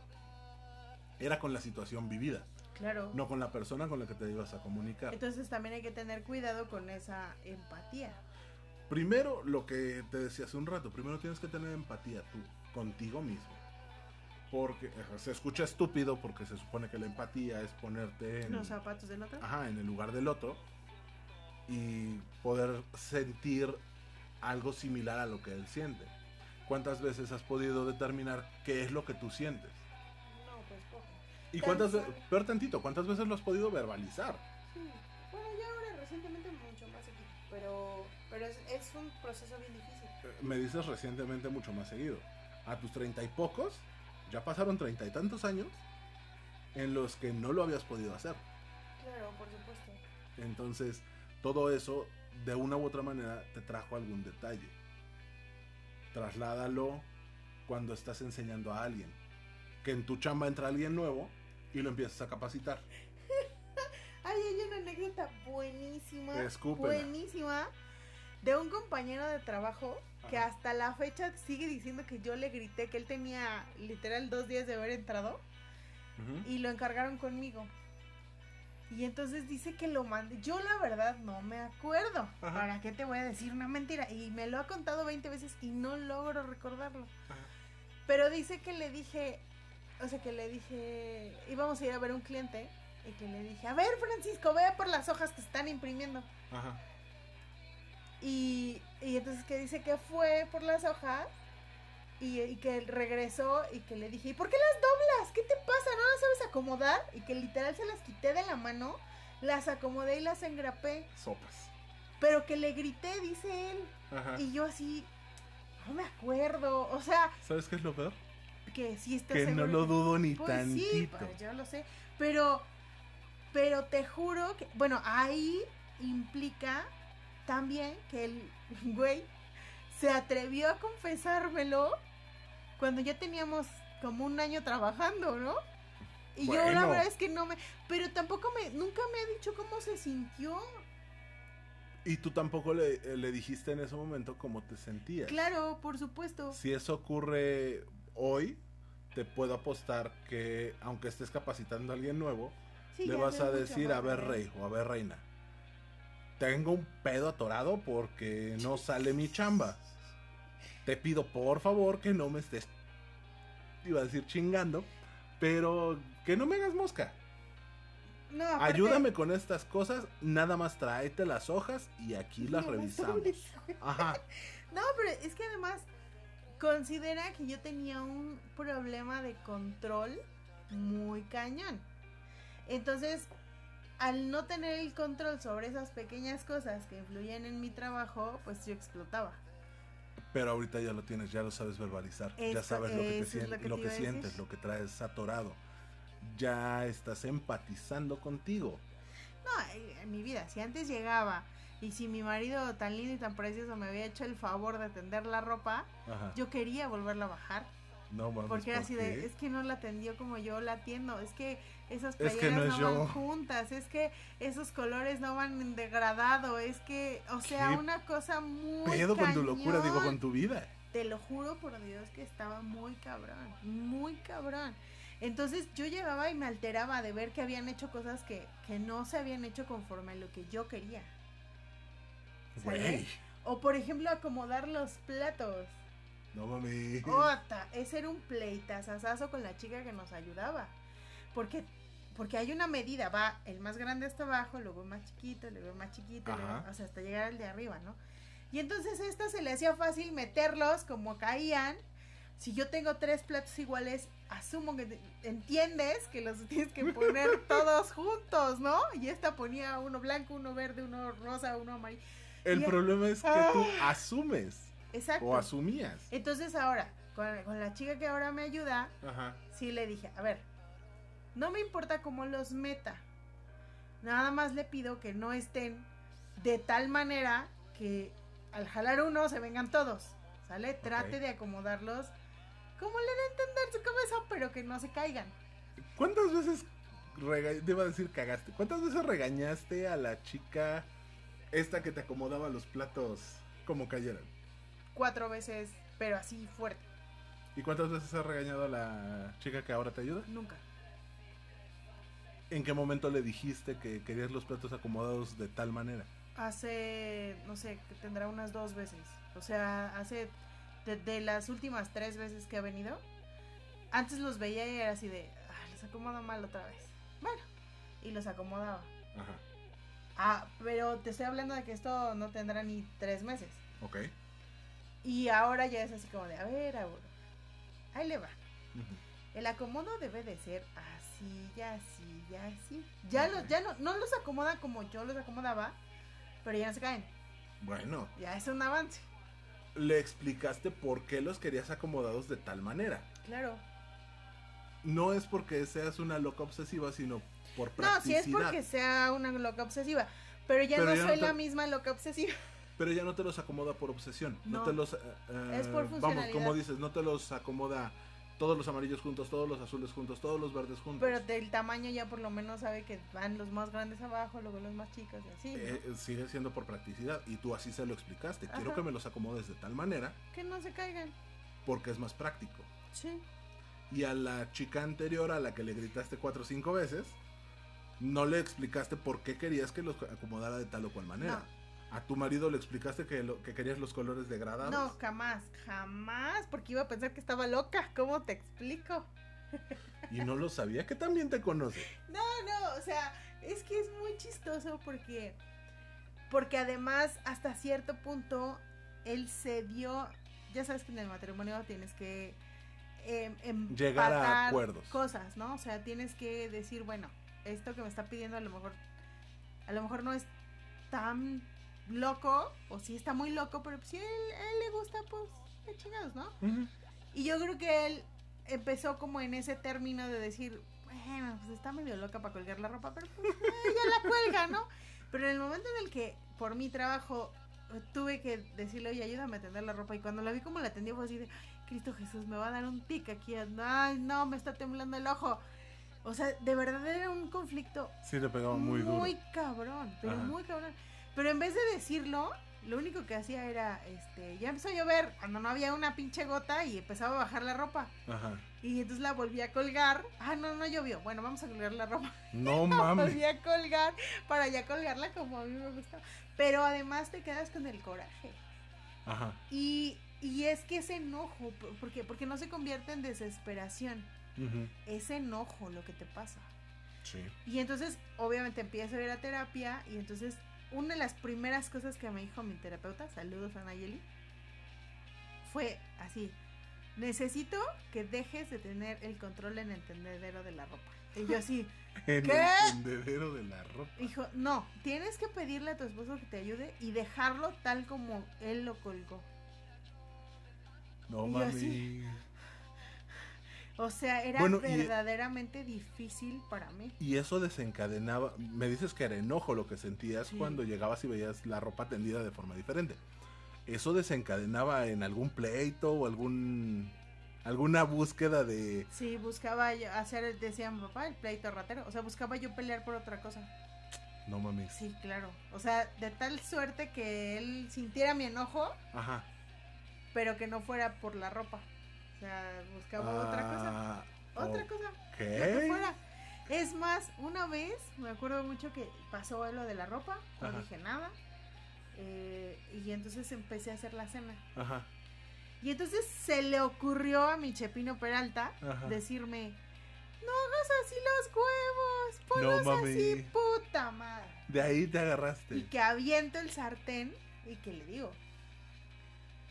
era con la situación vivida. Claro. No con la persona con la que te ibas a comunicar. Entonces también hay que tener cuidado con esa empatía. Primero, lo que te decía hace un rato, primero tienes que tener empatía tú, contigo mismo. Porque se escucha estúpido porque se supone que la empatía es ponerte en los zapatos del otro. Ajá, en el lugar del otro y poder sentir algo similar a lo que él siente. ¿Cuántas veces has podido determinar qué es lo que tú sientes? No, pues poco. ¿Y cuántas veces, peor tantito, cuántas veces lo has podido verbalizar? Sí. Bueno, ya ahora recientemente mucho más seguido, pero, pero es, es un proceso bien difícil. Eh, Me dices recientemente mucho más seguido. A tus treinta y pocos, ya pasaron treinta y tantos años en los que no lo habías podido hacer. Claro, por supuesto. Entonces, todo eso, de una u otra manera, te trajo algún detalle. Trasládalo cuando estás enseñando a alguien. Que en tu chamba entra alguien nuevo y lo empiezas a capacitar. Ay, hay una anécdota buenísima. Escúpela. Buenísima. De un compañero de trabajo que Ajá. hasta la fecha sigue diciendo que yo le grité que él tenía literal dos días de haber entrado y lo encargaron conmigo. Y entonces dice que lo mandé. Yo la verdad no me acuerdo. Ajá. ¿Para qué te voy a decir una mentira? Y me lo ha contado 20 veces y no logro recordarlo. Ajá. Pero dice que le dije, o sea, que le dije, íbamos a ir a ver un cliente y que le dije, a ver Francisco, vea por las hojas que están imprimiendo. Ajá. Y, y entonces que dice que fue por las hojas y, y que regresó y que le dije, ¿y por qué las doblas? ¿Qué te pasa? ¿No las sabes acomodar? Y que literal se las quité de la mano, las acomodé y las engrapé. Sopas. Pero que le grité, dice él. Ajá. Y yo así, no me acuerdo. O sea, ¿Sabes qué es lo peor? que sí está Que no lo dudo ni Pues sí, tantito. pues yo lo sé. Pero, pero te juro que, bueno, ahí implica también que el güey se atrevió a confesármelo cuando ya teníamos como un año trabajando, ¿no? Y yo la verdad es que no me, pero tampoco me, nunca me ha dicho cómo se sintió. Y tú tampoco le, le dijiste en ese momento cómo te sentías. Claro, por supuesto. Si eso ocurre hoy, te puedo apostar que aunque estés capacitando a alguien nuevo, Sí, le vas a decir, a ver rey o a ver reina, tengo un pedo atorado porque no sale mi chamba. Te pido por favor que no me estés, iba a decir chingando, pero que no me hagas mosca. No, aparte- Ayúdame con estas cosas, nada más tráete las hojas y aquí las No, revisamos. Ajá. No, pero es que además considera que yo tenía un problema de control muy cañón. Entonces, al no tener el control sobre esas pequeñas cosas que influyen en mi trabajo, pues yo explotaba. Pero ahorita ya lo tienes, ya lo sabes verbalizar, ya sabes lo que, te sien- lo que lo sientes, decir. lo que traes atorado. Ya estás empatizando contigo. No, eh, en mi vida, si antes llegaba y si mi marido tan lindo y tan precioso me había hecho el favor de tender la ropa, Ajá. yo quería volverla a bajar. no mames, Porque era ¿por así qué? de, es que no la atendió como yo la atiendo, es que esas Es playeras que no van yo. juntas, es que esos colores no van en degradado, es que, o sea, ¿Qué una cosa muy Pedo con tu locura, digo, cañón. con tu vida. Te lo juro por Dios que estaba muy cabrón, muy cabrón. Entonces yo llegaba y me alteraba de ver que habían hecho cosas que, que no se habían hecho conforme a lo que yo quería. O por ejemplo acomodar los platos. no mames. Ota, ese era un pleitazazazo con la chica que nos ayudaba. Porque, porque hay una medida, va el más grande hasta abajo, luego más chiquito, luego más chiquito, luego- o sea, hasta llegar al de arriba, ¿no? Y entonces a esta se le hacía fácil meterlos como caían. Si yo tengo tres platos iguales, asumo que te- entiendes que los tienes que poner todos juntos, ¿no? Y esta ponía uno blanco, uno verde, uno rosa, uno amarillo. El y- problema es que tú asumes Exacto. o asumías. Entonces ahora, con, con la chica que ahora me ayuda, Ajá. sí le dije, a ver, no me importa cómo los meta. Nada más le pido que no estén de tal manera que al jalar uno se vengan todos. ¿Sale? Trate de acomodarlos como le da a entender su cabeza, pero que no se caigan. ¿Cuántas veces rega- te iba a decir cagaste? ¿Cuántas veces regañaste a la chica esta que te acomodaba los platos como cayeran? Cuatro veces, pero así fuerte. ¿Y cuántas veces has regañado a la chica que ahora te ayuda? Nunca. ¿En qué momento le dijiste que querías los platos acomodados de tal manera? Hace, no sé, que tendrá unas dos veces. O sea, hace de, de las últimas tres veces que ha venido, Antes los veía y era así de, ah, los acomodo mal otra vez. Bueno, y los acomodaba. Ajá. Ah, pero te estoy hablando de que esto no tendrá ni tres meses. Ok. Y ahora ya es así como de, a ver, Auro, ahí le va. El acomodo debe de ser así, ya así, ya así. Ya, los, ya no, no los acomoda como yo los acomodaba, pero ya no se caen. Bueno, Ya es un avance. le explicaste por qué los querías acomodados de tal manera. Claro. No es porque seas una loca obsesiva, sino por No, practicidad. si es porque sea una loca obsesiva. Pero ya Pero no ya no soy te- la misma loca obsesiva. Pero ya no te los acomoda por obsesión. No, No. te los. eh, eh, Es por Vamos, funcionalidad. como dices, no te los acomoda todos los amarillos juntos, todos los azules juntos, todos los verdes juntos. Pero del tamaño ya por lo menos sabe que van los más grandes abajo, luego los más chicos y así. ¿no? Eh, eh, sigue siendo por practicidad. Y tú así se lo explicaste. Quiero que me los acomodes de tal manera Que no se caigan. porque es más práctico. Sí. Y a la chica anterior, a la que le gritaste cuatro o cinco veces, no le explicaste por qué querías que los acomodara de tal o cual manera. A tu marido le explicaste que, lo, que querías los colores degradados. No, jamás, jamás, porque iba a pensar que estaba loca. ¿Cómo te explico? Y no lo sabía, que también te conoce. No, no, o sea, es que es muy chistoso porque, porque además hasta cierto punto él se dio, ya sabes que en el matrimonio tienes que em, Llegar a acuerdos. cosas, ¿no? O sea, tienes que decir, bueno, esto que me está pidiendo a lo mejor, a lo mejor no es tan loco, o sí está muy loco, pero si a él, a él le gusta, pues, qué chingados, ¿no? Y yo creo que él empezó como en ese término de decir, bueno, pues está medio loca para colgar la ropa, pero pues eh, ya la cuelga, ¿no? Pero en el momento en el que por mi trabajo eh, tuve que decirle, oye, ayúdame a tender la ropa, y cuando la vi como la tendía fue así de, Cristo Jesús, me va a dar un tic aquí, ay, no, me está temblando el ojo. O sea, de verdad era un conflicto Sí, le pegaba muy, duro. cabrón, pero Ajá. muy cabrón. Pero en vez de decirlo, lo único que hacía era, este, ya empezó a llover cuando no había una pinche gota y empezaba a bajar la ropa. Ajá. Y entonces la volví a colgar. Ah, no, no llovió. Bueno, vamos a colgar la ropa. No La mames. volví a colgar para ya colgarla como a mí me gusta. Pero además te quedas con el coraje. Ajá. Y, y es que ese enojo, ¿por- ¿por qué? Porque no se convierte en desesperación. Ujú. Es enojo lo que te pasa. Sí. Y entonces, obviamente, empiezo a ir a terapia. Y entonces, una de las primeras cosas que me dijo mi terapeuta, saludos a Nayeli, fue así: Necesito que dejes de tener el control en el tendedero de la ropa. Y yo así, En ¿Qué? el tendedero de la ropa. dijo: No, tienes que pedirle a tu esposo que te ayude y dejarlo tal como él lo colgó. No Y mami. así. O sea, era Bueno, y- verdaderamente difícil para mí. Y eso desencadenaba. Me dices que era enojo lo que sentías Sí. cuando llegabas y veías la ropa tendida de forma diferente. ¿Eso desencadenaba en algún pleito o algún alguna búsqueda de Sí, buscaba yo hacer, decía mi papá, el pleito ratero. O sea, buscaba yo pelear por otra cosa. no mames? Sí, claro. O sea, de tal suerte que él sintiera mi enojo, Ajá. pero que no fuera por la ropa. O sea, buscaba otra cosa. Ah, Otra cosa. Lo que fuera. Es más, una vez, me acuerdo mucho que pasó lo de la ropa, no Ajá. dije nada. eh, y entonces empecé a hacer la cena. Ajá. Y entonces se le ocurrió a mi Chepino Peralta Ajá. decirme, no hagas así los huevos, ponlos así, puta madre. De ahí te agarraste. Y que aviento el sartén y que le digo,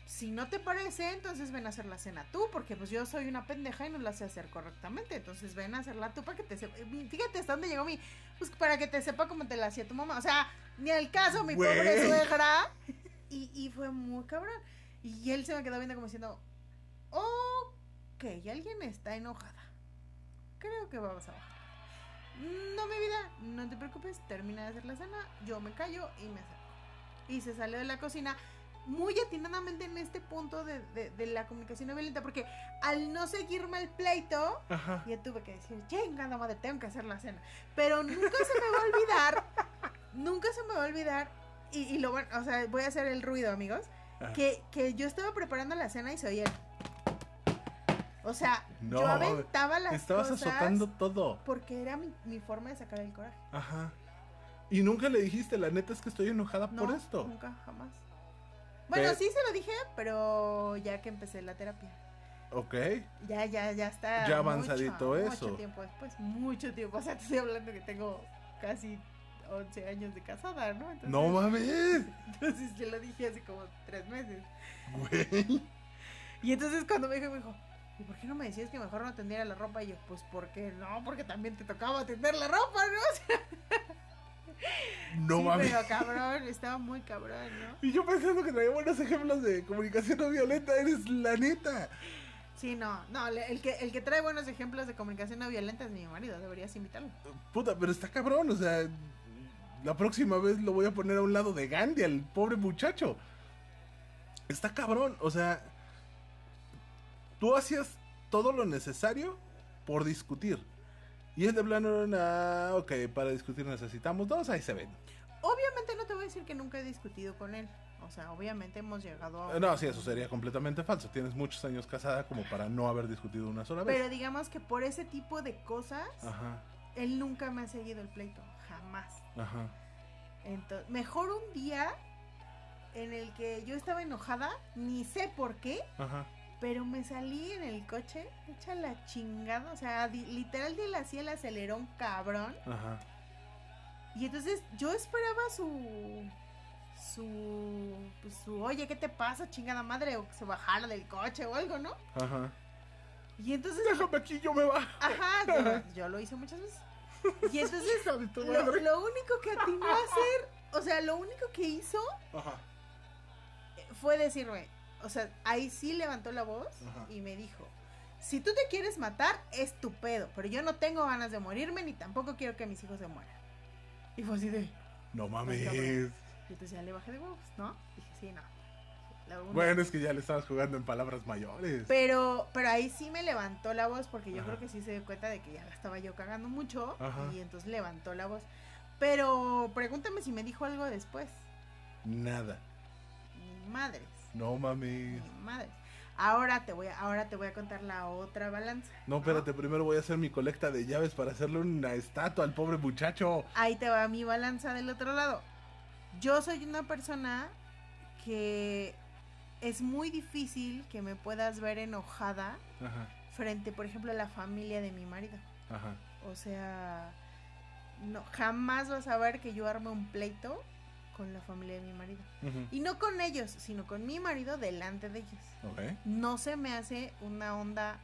si no te parece, entonces ven a hacer la cena tú, porque pues yo soy una pendeja y no la sé hacer correctamente, entonces ven a hacerla tú para que te sepa. Fíjate hasta dónde llegó mi, pues para que te sepa cómo te la hacía tu mamá, o sea, ni al caso, mi pobre suegra. Y, y fue muy cabrón. Y él se me quedó viendo como diciendo, ok, alguien está enojada. Creo que vamos a bajar. No, mi vida, no te preocupes, termina de hacer la cena, yo me callo y me acerco. Y se salió de la cocina muy atinadamente en este punto de, de- de la comunicación no violenta, porque al no seguirme el pleito, Ajá. ya tuve que decir, chingada madre, tengo que hacer la cena. Pero nunca se me va a olvidar, nunca se me va a olvidar, y, y lo bueno, o sea, voy a hacer el ruido, amigos, que, que yo estaba preparando la cena y se oía el- O sea, No, yo aventaba las Estabas cosas azotando todo. porque era mi, mi forma de sacar el coraje. Ajá. Y nunca le dijiste, la neta es que estoy enojada No, por esto. Nunca, jamás. Bueno, sí se lo dije, pero ya que empecé la terapia. Ok. Ya, ya, ya está. Ya avanzadito mucho, eso. Mucho tiempo después, mucho tiempo. O sea, te estoy hablando que tengo casi 11 años de casada, ¿no? Entonces, No mames. Entonces yo lo dije hace como 3 meses. Güey. Y entonces cuando me dijo, me dijo, ¿y por qué no me decías que mejor no tendiera la ropa? Y yo, pues porque no, porque también te tocaba tender la ropa, ¿no? No sí, mames. pero cabrón, estaba muy cabrón, ¿no? Y yo pensando que traía buenos ejemplos de comunicación no violenta, eres la neta. Sí, no, no, el que, el que trae buenos ejemplos de comunicación no violenta es mi marido, deberías invitarlo. Puta, pero está cabrón, o sea, la próxima vez lo voy a poner a un lado de Gandhi, al pobre muchacho. Está cabrón, o sea, tú hacías todo lo necesario por discutir. Y es de plano, ah, ok, para discutir necesitamos dos, ahí se ven. Obviamente no te voy a decir que nunca he discutido con él. O sea, obviamente hemos llegado a... No, sí, eso sería completamente falso. Tienes muchos años casada como para no haber discutido una sola vez. Pero digamos que por ese tipo de cosas, Ajá, él nunca me ha seguido el pleito, jamás. ajá. Entonces, mejor un día en el que yo estaba enojada, ni sé por qué, Ajá. Pero me salí en el coche, hecha la chingada, o sea, di- literal de la el acelerón cabrón. Ajá. Y entonces yo esperaba su su pues su oye, ¿qué te pasa, chingada madre? O que se bajara del coche o algo, ¿no? Ajá. Y entonces Déjame aquí, yo me bajo. Ajá, yo, yo lo hice muchas veces. Y entonces lo, lo único que atinó a hacer, o sea, lo único que hizo Ajá. fue decirme, o sea, ahí sí levantó la voz Ajá. y me dijo, si tú te quieres matar, es tu pedo, pero yo no tengo ganas de morirme ni tampoco quiero que mis hijos se mueran. Y fue así de, No mames. y entonces ya le bajé de huevos, ¿no? Dije, sí, no. Bueno, es que ya le estabas jugando en palabras mayores. Pero, pero ahí sí me levantó la voz porque yo Ajá. creo que sí se dio cuenta de que ya la estaba yo cagando mucho Ajá. y entonces levantó la voz. Pero pregúntame si me dijo algo después. Nada. Madres, No mames. ni madres. Ahora te voy a, ahora te voy a contar la otra balanza. No, espérate, primero voy a hacer mi colecta de llaves para hacerle una estatua al pobre muchacho. Ahí te va mi balanza del otro lado. Yo soy una persona que es muy difícil que me puedas ver enojada Ajá, frente, por ejemplo, a la familia de mi marido. ajá. O sea, no, jamás vas a ver que yo arme un pleito con la familia de mi marido. Y no con ellos, sino con mi marido delante de ellos. No se me hace una onda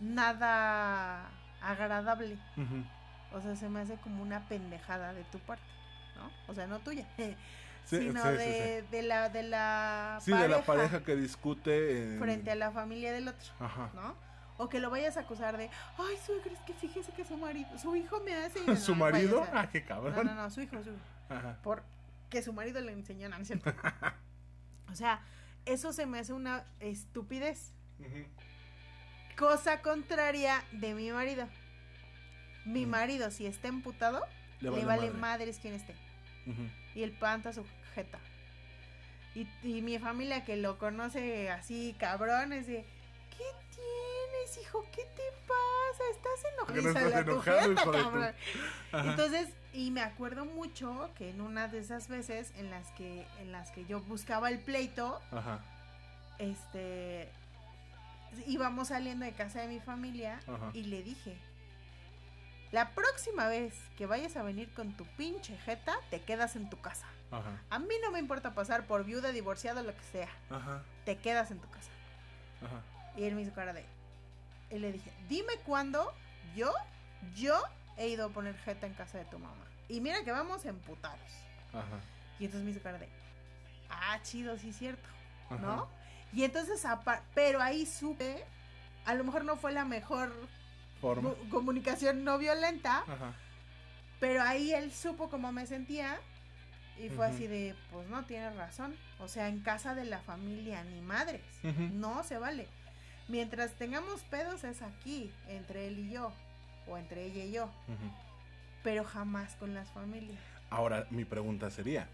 nada agradable. O sea, se me hace como una pendejada de tu parte, ¿no? O sea, no tuya. Sí, sino sí, sí, de, de la de la Sí, de la pareja que discute. en- frente a la familia del otro. Ajá. ¿no? O que lo vayas a acusar de, ay, suegra, es que fíjese que su marido, su hijo me hace... no, ¿Su no marido? Ah, qué cabrón. No, no, no, su hijo, su hijo. Ajá. Porque su marido le enseñó, no, es cierto. O sea, eso se me hace una estupidez. Cosa contraria de mi marido. Mi marido, si está emputado, le vale, madre. madres quien esté. Y el panta su jeta. Y, y mi familia que lo conoce así cabrón es de, ¿qué tienes, hijo? ¿Qué te pasa? ¿Estás Que no enojado? estás tu jeta, tu- cabrón. Entonces, y me acuerdo mucho que en una de esas veces en las que, en las que yo buscaba el pleito, Ajá. este íbamos saliendo de casa de mi familia Ajá. y le dije, la próxima vez que vayas a venir con tu pinche jeta, te quedas en tu casa. Ajá. A mí no me importa pasar por viuda, divorciado, lo que sea. Ajá. Te quedas en tu casa. Ajá. Y él me hizo cara de... Y le dije, dime cuándo yo, yo he ido a poner jeta en casa de tu mamá. Y mira que vamos emputados. Ajá. Y entonces me hizo cara de... Ah, chido, sí cierto. Ajá. ¿No? Y entonces, pero ahí supe, a lo mejor no fue la mejor Forma. co- comunicación no violenta, Ajá. pero ahí él supo cómo me sentía y fue así de, pues no, tienes razón. O sea, en casa de la familia, ni madres. No se vale. Mientras tengamos pedos es aquí, entre él y yo, o entre ella y yo, pero jamás con las familias. Ahora, mi pregunta sería,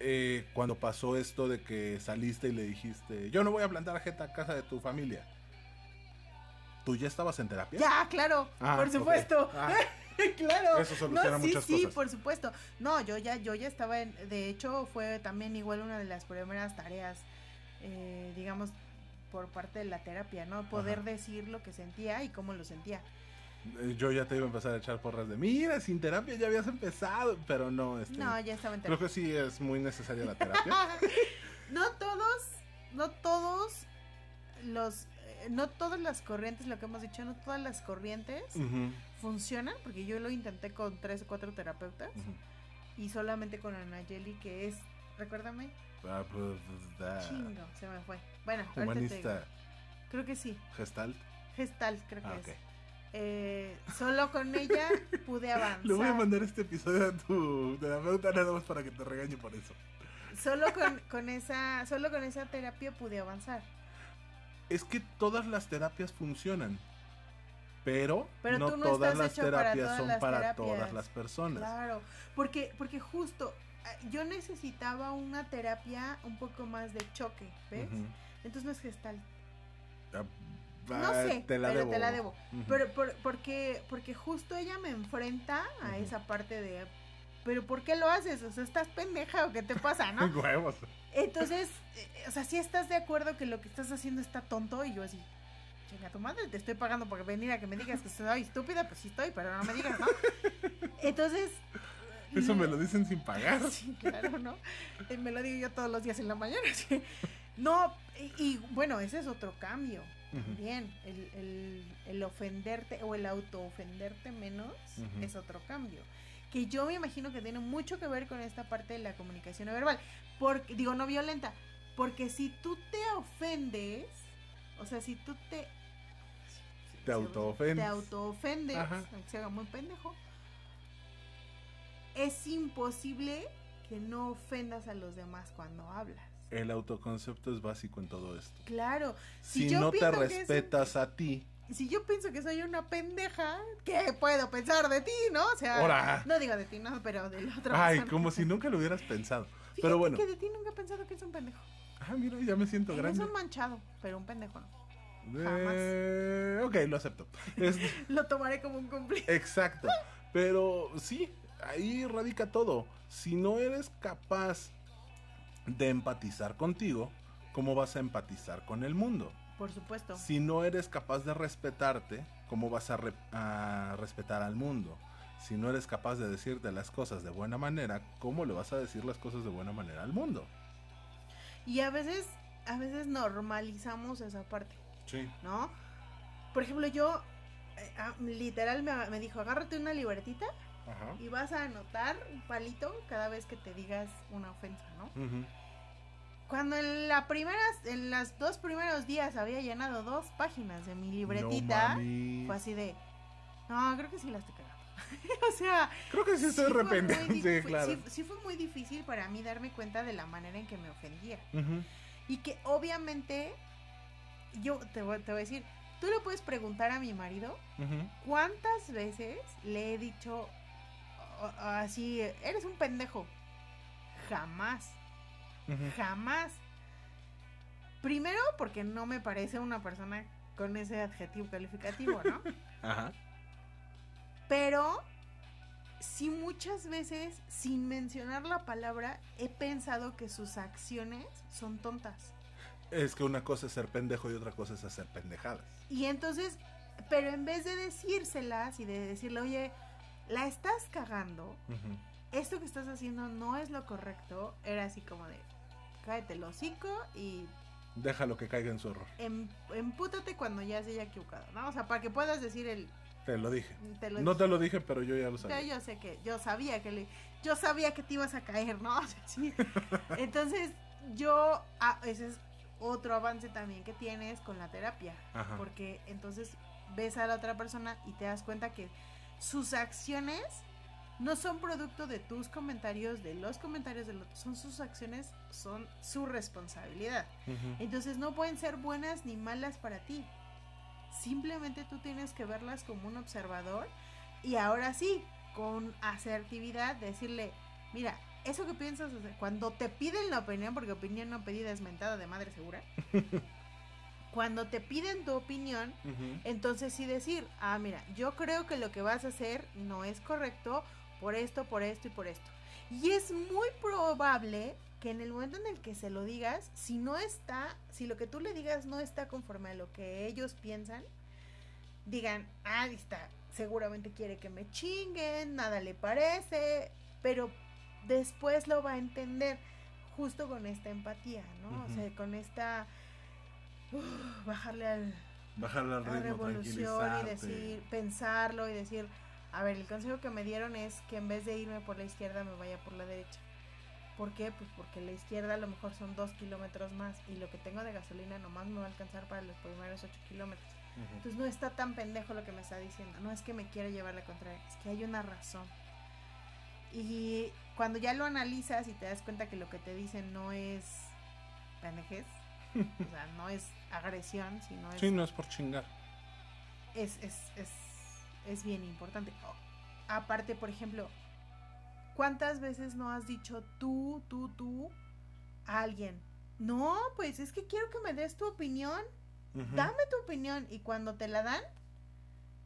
eh, cuando pasó esto de que saliste y le dijiste, yo no voy a plantar jeta a casa de tu familia, ¿tú ya estabas en terapia? Ya, claro, Ah, por supuesto. Ah. claro. Eso no, sí, muchas sí, cosas. por supuesto. No, yo ya, yo ya estaba en, de hecho fue también igual una de las primeras tareas, eh, digamos, por parte de la terapia, ¿no? Poder decir lo que sentía y cómo lo sentía. Eh, Yo ya te iba a empezar a echar porras de, mira, sin terapia ya habías empezado, pero no, este, No, ya estaba en creo que sí es muy necesaria la terapia. no todos, no todos los, eh, no todas las corrientes, lo que hemos dicho, no todas las corrientes funcionan, porque yo lo intenté con tres o cuatro terapeutas y solamente con Anayeli, que es, recuérdame, da- chingo, se me fue. Bueno, te. Humanista creo que sí, gestalt. Gestalt creo que Ah, es. Eh, solo con ella pude avanzar. Le voy a mandar este episodio a tu terapeuta nada más para que te regañe por eso. Solo con, con esa, solo con esa terapia pude avanzar. Es que todas las terapias funcionan, pero, Pero no todas las para terapias todas son las para terapias. todas las personas. Claro, porque, porque justo yo necesitaba una terapia un poco más de choque, ¿ves? Entonces no es gestal. Ah, No ah, sé, te la pero debo. te la debo. Pero por- porque, porque justo ella me enfrenta a esa parte de, pero ¿por qué lo haces? O sea, ¿estás pendeja o qué te pasa, no? Huevos. Entonces, eh, o sea, si estás de acuerdo que lo que estás haciendo está tonto y yo así, chinga tu madre, te estoy pagando por venir a que me digas que soy estúpida, pues sí estoy, pero no me digas, ¿no? Entonces... Eso me lo dicen sin pagar. Sí, claro, ¿no? Eh, Me lo digo yo todos los días en la mañana. sí. No, y, y, bueno, ese es otro cambio. Ujú. También, el, el, el ofenderte o el auto-ofenderte menos es otro cambio. Que yo me imagino que tiene mucho que ver con esta parte de la comunicación no verbal. Porque, digo, no violenta. Porque si tú te ofendes, o sea, si tú te. Te autoofendes. Te autoofendes, aunque se haga muy pendejo. Es imposible que no ofendas a los demás cuando hablas. El autoconcepto es básico en todo esto. Claro. Si, yo no te es respetas a ti, Si yo pienso que soy una pendeja, ¿qué puedo pensar de ti, no? O sea, Ahora. no digo de ti, no, pero de la otra ay, persona. como si nunca lo hubieras pensado. Fíjate Pero bueno, que de ti nunca he pensado que es un pendejo. ah, mira, ya me siento Eres grande. un manchado, pero un pendejo no. Eh, ok, lo acepto. Es- Lo tomaré como un cumplido. exacto. Pero sí, ahí radica todo. Si no eres capaz de empatizar contigo, ¿cómo vas a empatizar con el mundo? Por supuesto. Si no eres capaz de respetarte, ¿cómo vas a, re- a respetar al mundo? Si no eres capaz de decirte las cosas de buena manera, ¿cómo le vas a decir las cosas de buena manera al mundo? Y a veces, a veces normalizamos esa parte, Sí. ¿no? Por ejemplo, yo, eh, ah, literal me, me dijo, agárrate una libretita Ajá. y vas a anotar un palito cada vez que te digas una ofensa, ¿no? Cuando en la primera, en las dos primeros días había llenado dos páginas de mi libretita, No fue así de, no, creo que sí la estoy cagando. o sea, Creo que sí estoy arrepentido. Sí, dif- claro. sí- sí fue muy difícil para mí darme cuenta de la manera en que me ofendía. Y que obviamente, yo te voy, te voy a decir, tú le puedes preguntar a mi marido cuántas veces le he dicho así, eres un pendejo. Jamás, jamás. Primero porque no me parece una persona con ese adjetivo calificativo, ¿no? Ajá. Pero sí muchas veces, sin mencionar la palabra, he pensado que sus acciones son tontas. Es que una cosa es ser pendejo y otra cosa es hacer pendejadas. Y entonces, pero en vez de decírselas y de decirle, oye, la estás cagando, esto que estás haciendo no es lo correcto, era así como de, cállate el hocico y Déjalo que caiga en su error. em- empútate cuando ya se haya equivocado, ¿no? O sea, para que puedas decir el... Te lo dije. Te lo No dije. te lo dije, pero yo ya lo sabía. yo sé que, yo sabía que le, yo sabía que te ibas a caer, ¿no? Sí. Entonces, yo, ah, ese es otro avance también que tienes con la terapia, Ajá. porque entonces ves a la otra persona y te das cuenta que sus acciones no son producto de tus comentarios, de los comentarios del otro, son sus acciones, son su responsabilidad. Entonces no pueden ser buenas ni malas para ti. Simplemente tú tienes que verlas como un observador y ahora sí, con asertividad, decirle, mira, eso que piensas, cuando te piden la opinión, porque opinión no pedida es mentada de madre segura, cuando te piden tu opinión, entonces sí decir, ah, mira, yo creo que lo que vas a hacer no es correcto por esto, por esto y por esto. Y es muy probable que que en el momento en el que se lo digas, si no está, si lo que tú le digas no está conforme a lo que ellos piensan, digan, ah, está, seguramente quiere que me chinguen, nada le parece, pero después lo va a entender justo con esta empatía, ¿no? O sea, con esta uf, bajarle al bajarle al ritmo, revolución y decir, pensarlo y decir, a ver, el consejo que me dieron es que en vez de irme por la izquierda me vaya por la derecha. ¿Por qué? Pues porque la izquierda a lo mejor son dos kilómetros más y lo que tengo de gasolina nomás me va a alcanzar para los primeros ocho kilómetros. Entonces no está tan pendejo lo que me está diciendo. No es que me quiera llevar la contraria, es que hay una razón. Y cuando ya lo analizas y te das cuenta que lo que te dicen no es pendejez, o sea, no es agresión, sino es... Sí, no es por chingar. Es, es, es, es bien importante. O, aparte, por ejemplo, ¿cuántas veces no has dicho tú, tú, tú a alguien? No, pues es que quiero que me des tu opinión. Dame tu opinión. Y cuando te la dan,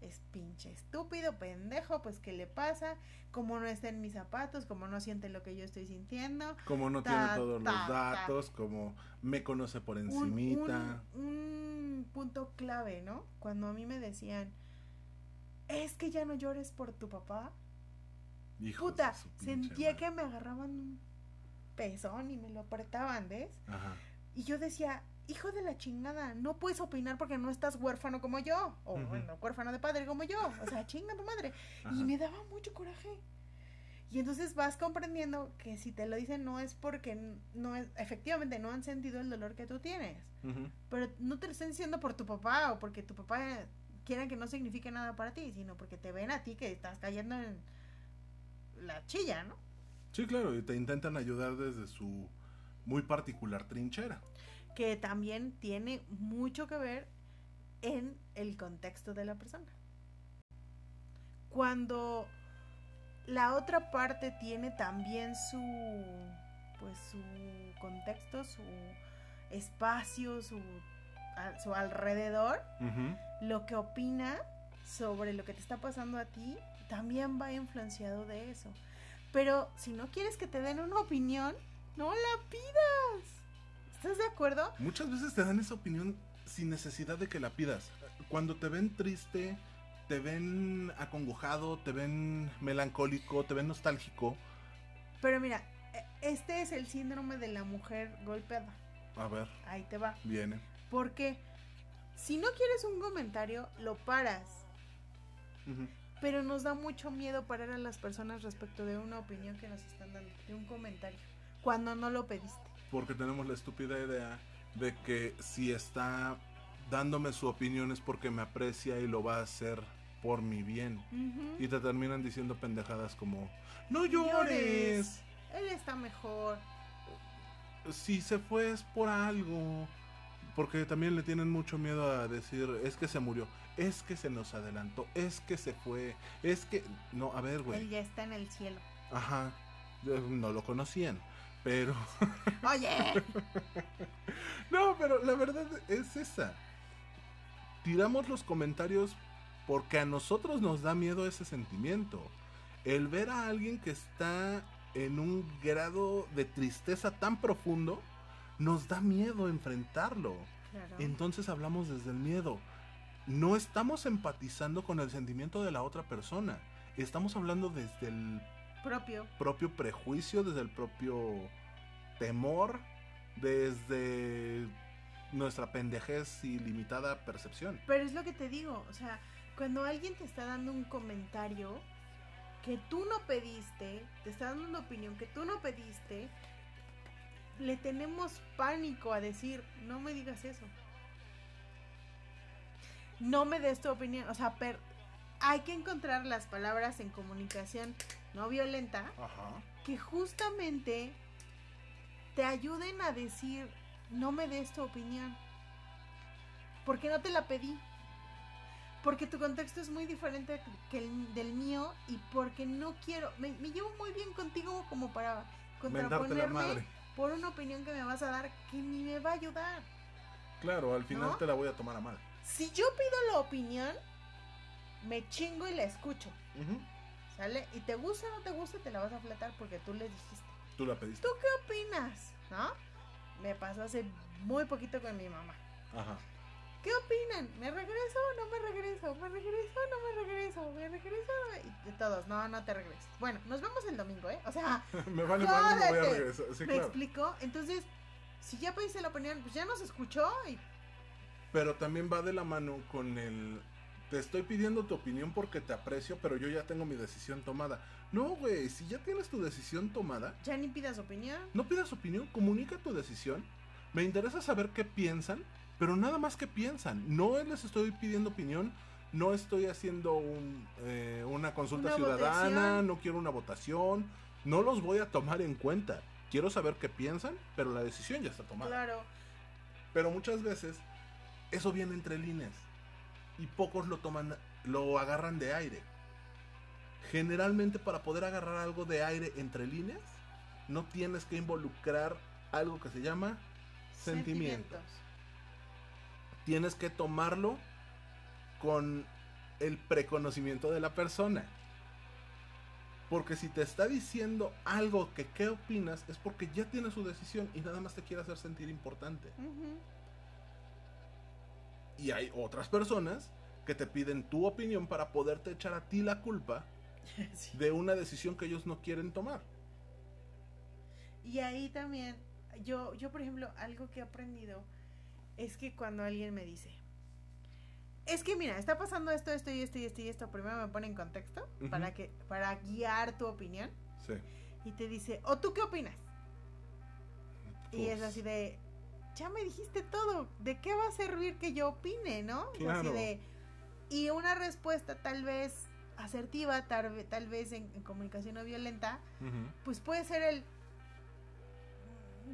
es pinche estúpido, pendejo, pues ¿qué le pasa? Como no está en mis zapatos, como no siente lo que yo estoy sintiendo. Como no Ta, tiene todos ta, los ta. datos, como me conoce por encimita. un- un punto clave, ¿no? Cuando a mí me decían, es que ya no llores por tu papá. Hijos Puta, sentía madre. que me agarraban un pezón y me lo apretaban, ¿ves? Ajá. Y yo decía, hijo de la chingada, no puedes opinar porque no estás huérfano como yo. O bueno, huérfano de padre como yo. O sea, chinga tu madre. Ajá. Y me daba mucho coraje. Y entonces vas comprendiendo que si te lo dicen no es porque no es, efectivamente no han sentido el dolor que tú tienes. Pero no te lo están diciendo por tu papá o porque tu papá quiera que no signifique nada para ti, sino porque te ven a ti que estás cayendo en la chilla, ¿no? Sí, claro, y te intentan ayudar desde su muy particular trinchera. Que también tiene mucho que ver en el contexto de la persona. Cuando la otra parte tiene también su pues su contexto, su espacio, su, a- su alrededor, lo que opina sobre lo que te está pasando a ti también va influenciado de eso. Pero si no quieres que te den una opinión, no la pidas. ¿Estás de acuerdo? Muchas veces te dan esa opinión sin necesidad de que la pidas. Cuando te ven triste, te ven acongojado, te ven melancólico, te ven nostálgico. Pero mira, este es el síndrome de la mujer golpeada. A ver, Ahí te va. viene. Porque si no quieres un comentario, lo paras. Pero nos da mucho miedo parar a las personas respecto de una opinión que nos están dando, de un comentario, cuando no lo pediste. Porque tenemos la estúpida idea de que si está dándome su opinión es porque me aprecia y lo va a hacer por mi bien. Y te terminan diciendo pendejadas como, no Llores. Él está mejor. Si se fue es por algo. Porque también le tienen mucho miedo a decir, es que se murió, es que se nos adelantó, es que se fue, es que... No, a ver, Él güey. ya está en el cielo. Ajá. No lo conocían. Pero... Oye, No, pero la verdad es esa. Tiramos los comentarios porque a nosotros nos da miedo ese sentimiento. El ver a alguien que está en un grado de tristeza tan profundo, nos da miedo enfrentarlo. Claro. Entonces hablamos desde el miedo. No estamos empatizando con el sentimiento de la otra persona. Estamos hablando desde el propio. propio prejuicio, desde el propio temor, desde nuestra pendejez y limitada percepción. Pero es lo que te digo, o sea, cuando alguien te está dando un comentario que tú no pediste, te está dando una opinión que tú no pediste, le tenemos pánico a decir, no me digas eso. No me des tu opinión, o sea, per- hay que encontrar las palabras en comunicación no violenta Ajá. que justamente te ayuden a decir, no me des tu opinión. Porque no te la pedí. Porque tu contexto es muy diferente que el del mío y porque no quiero, me, me llevo muy bien contigo como para contraponerme por una opinión que me vas a dar que ni me va a ayudar. Claro, al final ¿No? te la voy a tomar a mal. Si yo pido la opinión, me chingo y la escucho. ¿sale? Y te gusta o no te gusta, te la vas a fletar porque tú les dijiste. Tú la pediste. ¿Tú qué opinas? ¿No? Me pasó hace muy poquito con mi mamá. Ajá. ¿Qué opinan? ¿Me regreso o no me regreso? ¿Me regreso o no me regreso? ¿Me regreso? Y de todos, no, no te regreso. Bueno, nos vemos el domingo, ¿eh? O sea, me vale me voy a regresar. Sí, ¿me claro. explico? Entonces, si ya pediste la opinión, pues ya nos escuchó y Pero también va de la mano con el. Te estoy pidiendo tu opinión porque te aprecio, pero yo ya tengo mi decisión tomada. No, güey, si ya tienes tu decisión tomada, ya ni pidas opinión. no pidas opinión, comunica tu decisión. Me interesa saber qué piensan, pero nada más que piensan. No les estoy pidiendo opinión, no estoy haciendo un, eh, una consulta Una ciudadana, votación. no quiero una votación, no los voy a tomar en cuenta. Quiero saber qué piensan, pero la decisión ya está tomada. Claro. Pero muchas veces eso viene entre líneas y pocos lo toman, lo agarran de aire. Generalmente para poder agarrar algo de aire entre líneas, no tienes que involucrar algo que se llama sentimiento. Tienes que tomarlo con el preconocimiento de la persona. Porque si te está diciendo algo que qué opinas, es porque ya tiene su decisión y nada más te quiere hacer sentir importante. Y hay otras personas que te piden tu opinión para poderte echar a ti la culpa Sí. de una decisión que ellos no quieren tomar. Y ahí también, yo, yo por ejemplo, algo que he aprendido es que cuando alguien me dice, es que mira, está pasando esto, esto y esto y esto y esto, primero me pone en contexto para que para guiar tu opinión Sí. y te dice, "¿O tú qué opinas?" Y es así de, ya me dijiste todo, ¿de qué va a servir que yo opine, no? Así de, y una respuesta tal vez asertiva, tal, ve- tal vez en, en comunicación no violenta, pues puede ser el,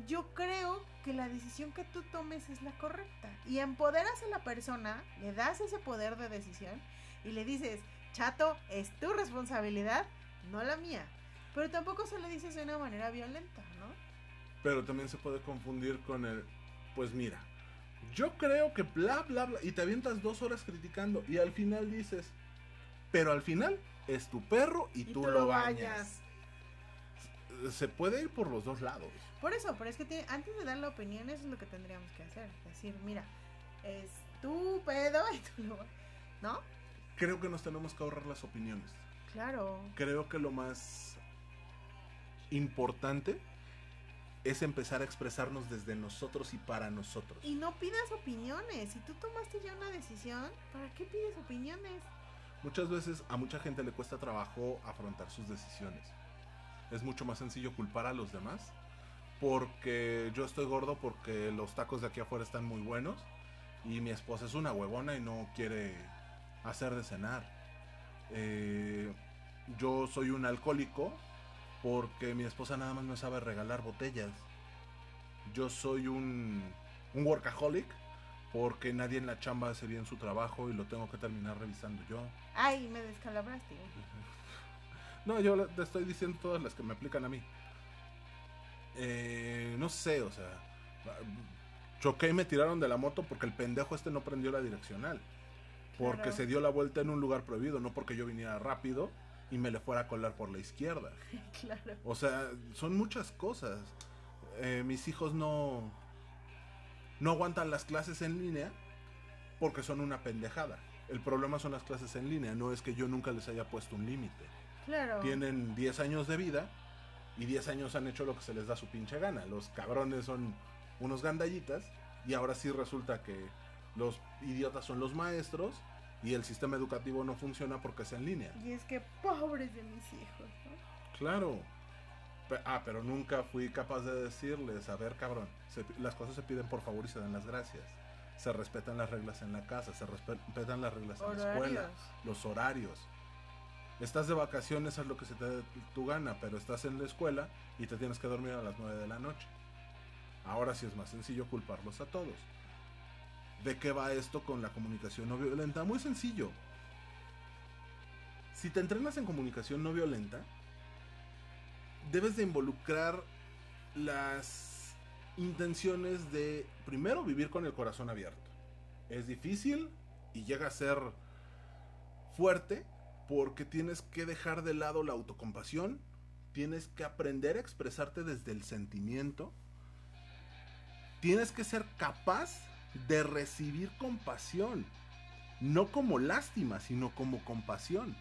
yo creo que la decisión que tú tomes es la correcta. Y empoderas a la persona, le das ese poder de decisión y le dices, chato, es tu responsabilidad, no la mía. Pero tampoco se lo dices de una manera violenta, ¿no? Pero también se puede confundir con el, pues mira, yo creo que bla, bla, bla, y te avientas dos horas criticando y al final dices, pero al final es tu perro y, tú, lo bañas. Se puede ir por los dos lados. Por eso, pero es que antes de dar la opinión, eso es lo que tendríamos que hacer. Decir, mira, es tu pedo y tú lo... ¿No? Creo que nos tenemos que ahorrar las opiniones. Claro. Creo que lo más importante es empezar a expresarnos desde nosotros y para nosotros. Y no pidas opiniones. Si tú tomaste ya una decisión, ¿para qué pides opiniones? Muchas veces a mucha gente le cuesta trabajo afrontar sus decisiones. Es mucho más sencillo culpar a los demás porque yo estoy gordo porque los tacos de aquí afuera están muy buenos y mi esposa es una huevona y no quiere hacer de cenar. Eh, yo soy un alcohólico porque mi esposa nada más me sabe regalar botellas. Yo soy un, un workaholic porque nadie en la chamba hace bien su trabajo y lo tengo que terminar revisando yo. Ay, me descalabraste. No, yo te estoy diciendo todas las que me aplican a mí. Eh, no sé, o sea, choqué y me tiraron de la moto porque el pendejo este no prendió la direccional. Porque Claro. se dio la vuelta en un lugar prohibido, no porque yo viniera rápido y me le fuera a colar por la izquierda. claro. O sea, son muchas cosas. Eh, mis hijos no no aguantan las clases en línea porque son una pendejada. El problema son las clases en línea, no es que yo nunca les haya puesto un límite. Claro. Tienen 10 años de vida y 10 años han hecho lo que se les da su pinche gana. Los cabrones son unos gandallitas y ahora sí resulta que los idiotas son los maestros y el sistema educativo no funciona porque es en línea. Y es que pobres de mis hijos, ¿no? Claro. Ah, pero nunca fui capaz de decirles, a ver cabrón, se las cosas se piden por favor y se dan las gracias. Se respetan las reglas en la casa, se respe- respetan las reglas en la escuela, los horarios. Estás de vacaciones, haz lo que se te dé tu gana, pero estás en la escuela y te tienes que dormir a las 9 de la noche. Ahora sí es más sencillo culparlos a todos. ¿De qué va esto con la comunicación no violenta? Muy sencillo. Si te entrenas en comunicación no violenta, debes de involucrar las intenciones de, primero, vivir con el corazón abierto. Es difícil y llega a ser fuerte porque tienes que dejar de lado la autocompasión, Tienes que aprender a expresarte desde el sentimiento. Tienes que ser capaz de recibir compasión. No como lástima, sino como compasión.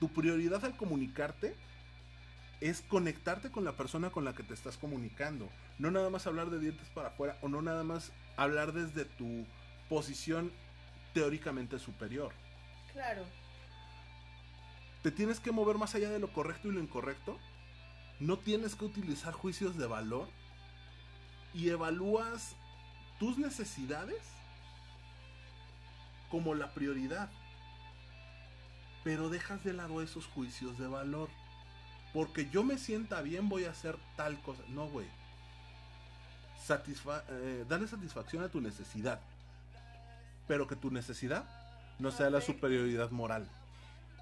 Tu prioridad al comunicarte es conectarte con la persona con la que te estás comunicando. No nada más hablar de dientes para afuera o no nada más hablar desde tu posición teóricamente superior. Claro. Te tienes que mover más allá de lo correcto y lo incorrecto. No tienes que utilizar juicios de valor. Y evalúas tus necesidades como la prioridad. Pero dejas de lado esos juicios de valor. Porque yo me sienta bien voy a hacer tal cosa. No, güey. Satisfa eh, dale satisfacción a tu necesidad. Pero que tu necesidad no sea la superioridad moral.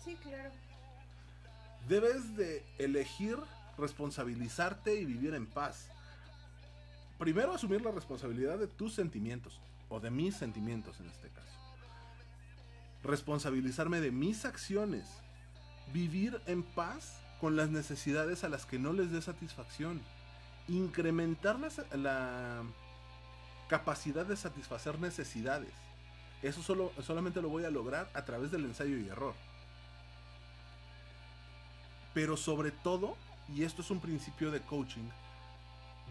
Sí, claro. Debes de elegir responsabilizarte y vivir en paz. Primero asumir la responsabilidad de tus sentimientos, o de mis sentimientos en este caso. Responsabilizarme de mis acciones. Vivir en paz con las necesidades a las que no les dé satisfacción. Incrementar la, capacidad de satisfacer necesidades. Eso solo, solamente lo voy a lograr a través del ensayo y error. Pero sobre todo, y esto es un principio de coaching,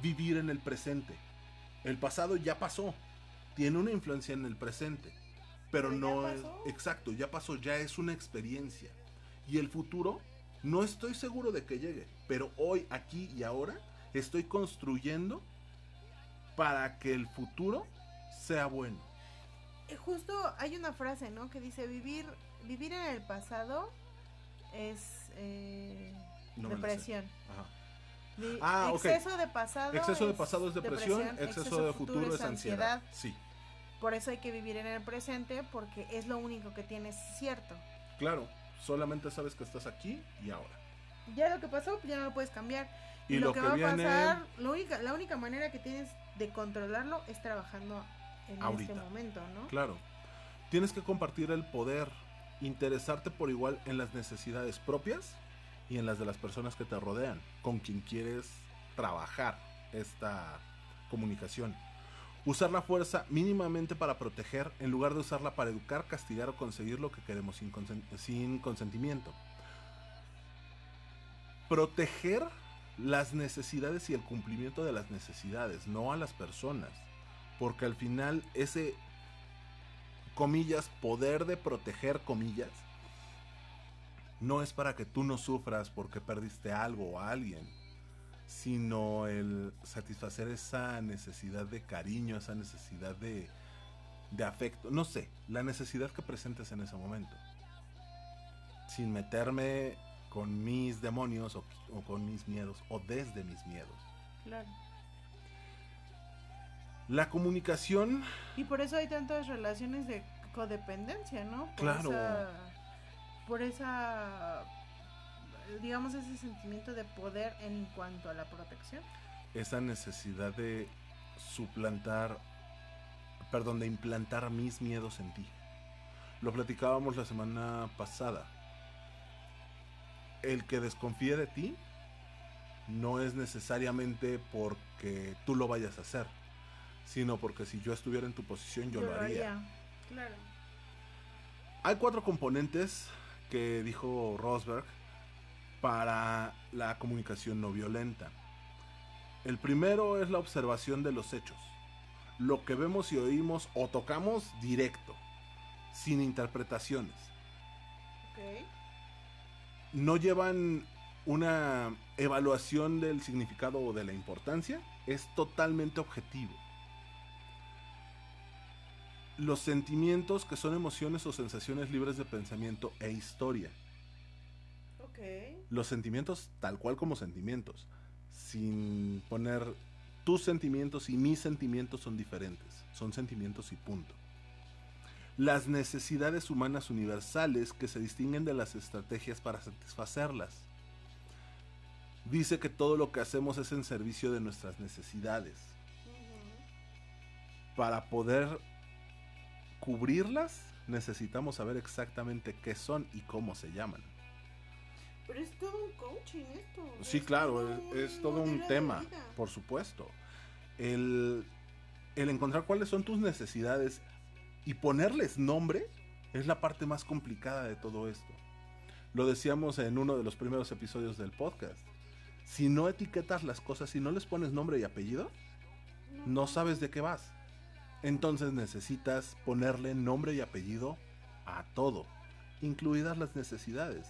vivir en el presente. El pasado ya pasó, tiene una influencia en el presente, pero no es exacto, ya pasó, ya es una experiencia. Y el futuro no estoy seguro de que llegue, pero hoy, aquí y ahora, estoy construyendo para que el futuro sea bueno. Eh, justo hay una frase, ¿no? Que dice vivir, vivir en el pasado es eh, depresión. Ah, exceso de pasado. Exceso de pasado es depresión, exceso, de futuro, es ansiedad. Sí. Por eso hay que vivir en el presente porque es lo único que tienes cierto. Claro. Solamente sabes que estás aquí y ahora. Ya lo que pasó, ya no lo puedes cambiar. Y, lo, que, va a pasar, única, la única manera que tienes de controlarlo es trabajando en este momento, ¿no? Claro. Tienes que compartir el poder, interesarte por igual en las necesidades propias y en las de las personas que te rodean, con quien quieres trabajar esta comunicación. Usar la fuerza mínimamente para proteger en lugar de usarla para educar, castigar o conseguir lo que queremos sin, consentimiento. Proteger las necesidades y el cumplimiento de las necesidades, no a las personas. Porque al final ese, comillas, poder de proteger, comillas, no es para que tú no sufras porque perdiste algo o a alguien sino el satisfacer esa necesidad de cariño, esa necesidad de, afecto, no sé, la necesidad que presentes en ese momento. Sin meterme con mis demonios o, con mis miedos o desde mis miedos. Claro. La comunicación. Y por eso hay tantas relaciones de codependencia, ¿no? claro. Por esa digamos, ese sentimiento de poder en cuanto a la protección. Esa necesidad de suplantar, perdón, de implantar mis miedos en ti. Lo platicábamos la semana pasada. El que desconfíe de ti no es necesariamente porque tú lo vayas a hacer, sino porque si yo estuviera en tu posición yo, lo haría. Claro. Hay cuatro componentes que dijo Rosberg para la comunicación no violenta. El primero es la observación de los hechos. Lo que vemos y oímos o tocamos directo, sin interpretaciones. No llevan una evaluación del significado o de la importancia, es totalmente objetivo. Los sentimientos que son emociones o sensaciones libres de pensamiento e historia los sentimientos tal cual como sentimientos, sin poner tus sentimientos y mis sentimientos son diferentes, son sentimientos y punto. Las necesidades humanas universales que se distinguen de las estrategias para satisfacerlas. Dice que todo lo que hacemos es en servicio de nuestras necesidades. Para poder cubrirlas necesitamos saber exactamente qué son y cómo se llaman. Pero es todo un coaching esto. Sí, claro, es, todo un tema, por supuesto. El, el encontrar cuáles son tus necesidades y ponerles nombre es la parte más complicada de todo esto. Lo decíamos en uno de los primeros episodios del podcast. Si no etiquetas las cosas, si no les pones nombre y apellido, no sabes de qué vas. Entonces necesitas ponerle nombre y apellido a todo, incluidas las necesidades.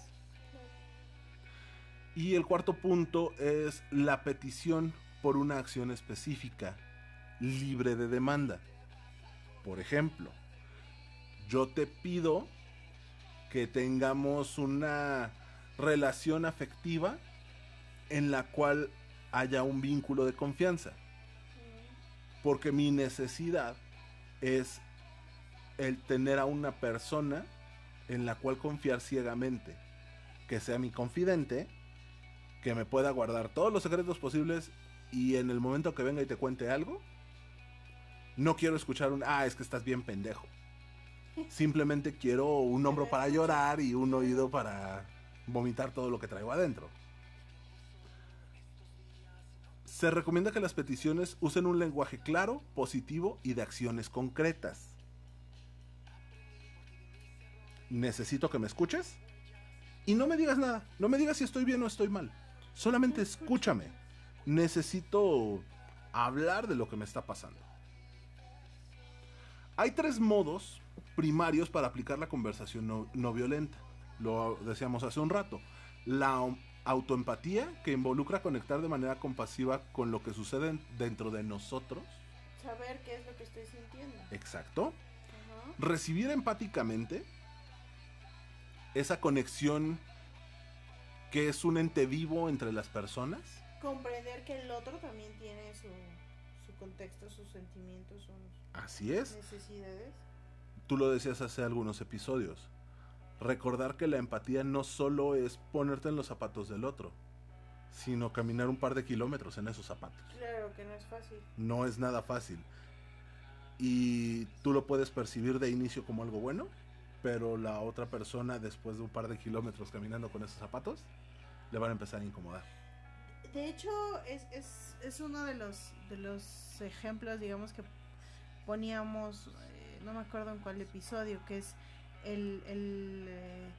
Y el cuarto punto es la petición por una acción específica, libre de demanda. Por ejemplo, yo te pido que tengamos una relación afectiva en la cual haya un vínculo de confianza. Porque mi necesidad es el tener a una persona en la cual confiar ciegamente, que sea mi confidente, que me pueda guardar todos los secretos posibles y en el momento que venga y te cuente algo, no quiero escuchar un, ah, es que estás bien pendejo. Simplemente quiero un hombro para llorar y un oído para vomitar todo lo que traigo adentro. Se recomienda que las peticiones usen un lenguaje claro, positivo y de acciones concretas. Necesito que me escuches y no me digas nada. No me digas si estoy bien o estoy mal. Solamente escúchame. Necesito hablar de lo que me está pasando. Hay tres modos primarios para aplicar la conversación no, violenta. Lo decíamos hace un rato. La autoempatía, que involucra conectar de manera compasiva con lo que sucede dentro de nosotros. Saber qué es lo que estoy sintiendo. Exacto. Recibir empáticamente esa conexión que es un ente vivo entre las personas. Comprender que el otro también tiene su, su contexto, sus sentimientos, sus Así es. necesidades. Tú lo decías hace algunos episodios. Recordar que la empatía no solo es ponerte en los zapatos del otro, sino caminar un par de kilómetros en esos zapatos. Claro que no es fácil. No es nada fácil. Y tú lo puedes percibir de inicio como algo bueno, pero la otra persona después de un par de kilómetros caminando con esos zapatos, le van a empezar a incomodar. De hecho, es, es, es uno de los, de los ejemplos, digamos, que poníamos, eh, no me acuerdo en cuál episodio, que es el, el eh,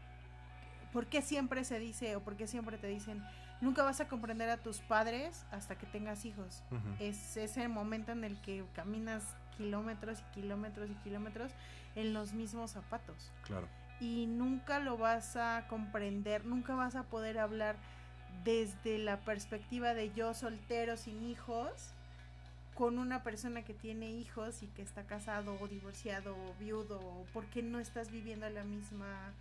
¿por qué siempre se dice o por qué siempre te dicen nunca vas a comprender a tus padres hasta que tengas hijos? Es ese momento en el que caminas kilómetros y kilómetros y kilómetros en los mismos zapatos. Claro. Y nunca lo vas a comprender, nunca vas a poder hablar desde la perspectiva de yo soltero sin hijos con una persona que tiene hijos y que está casado o divorciado o viudo, porque no estás viviendo la misma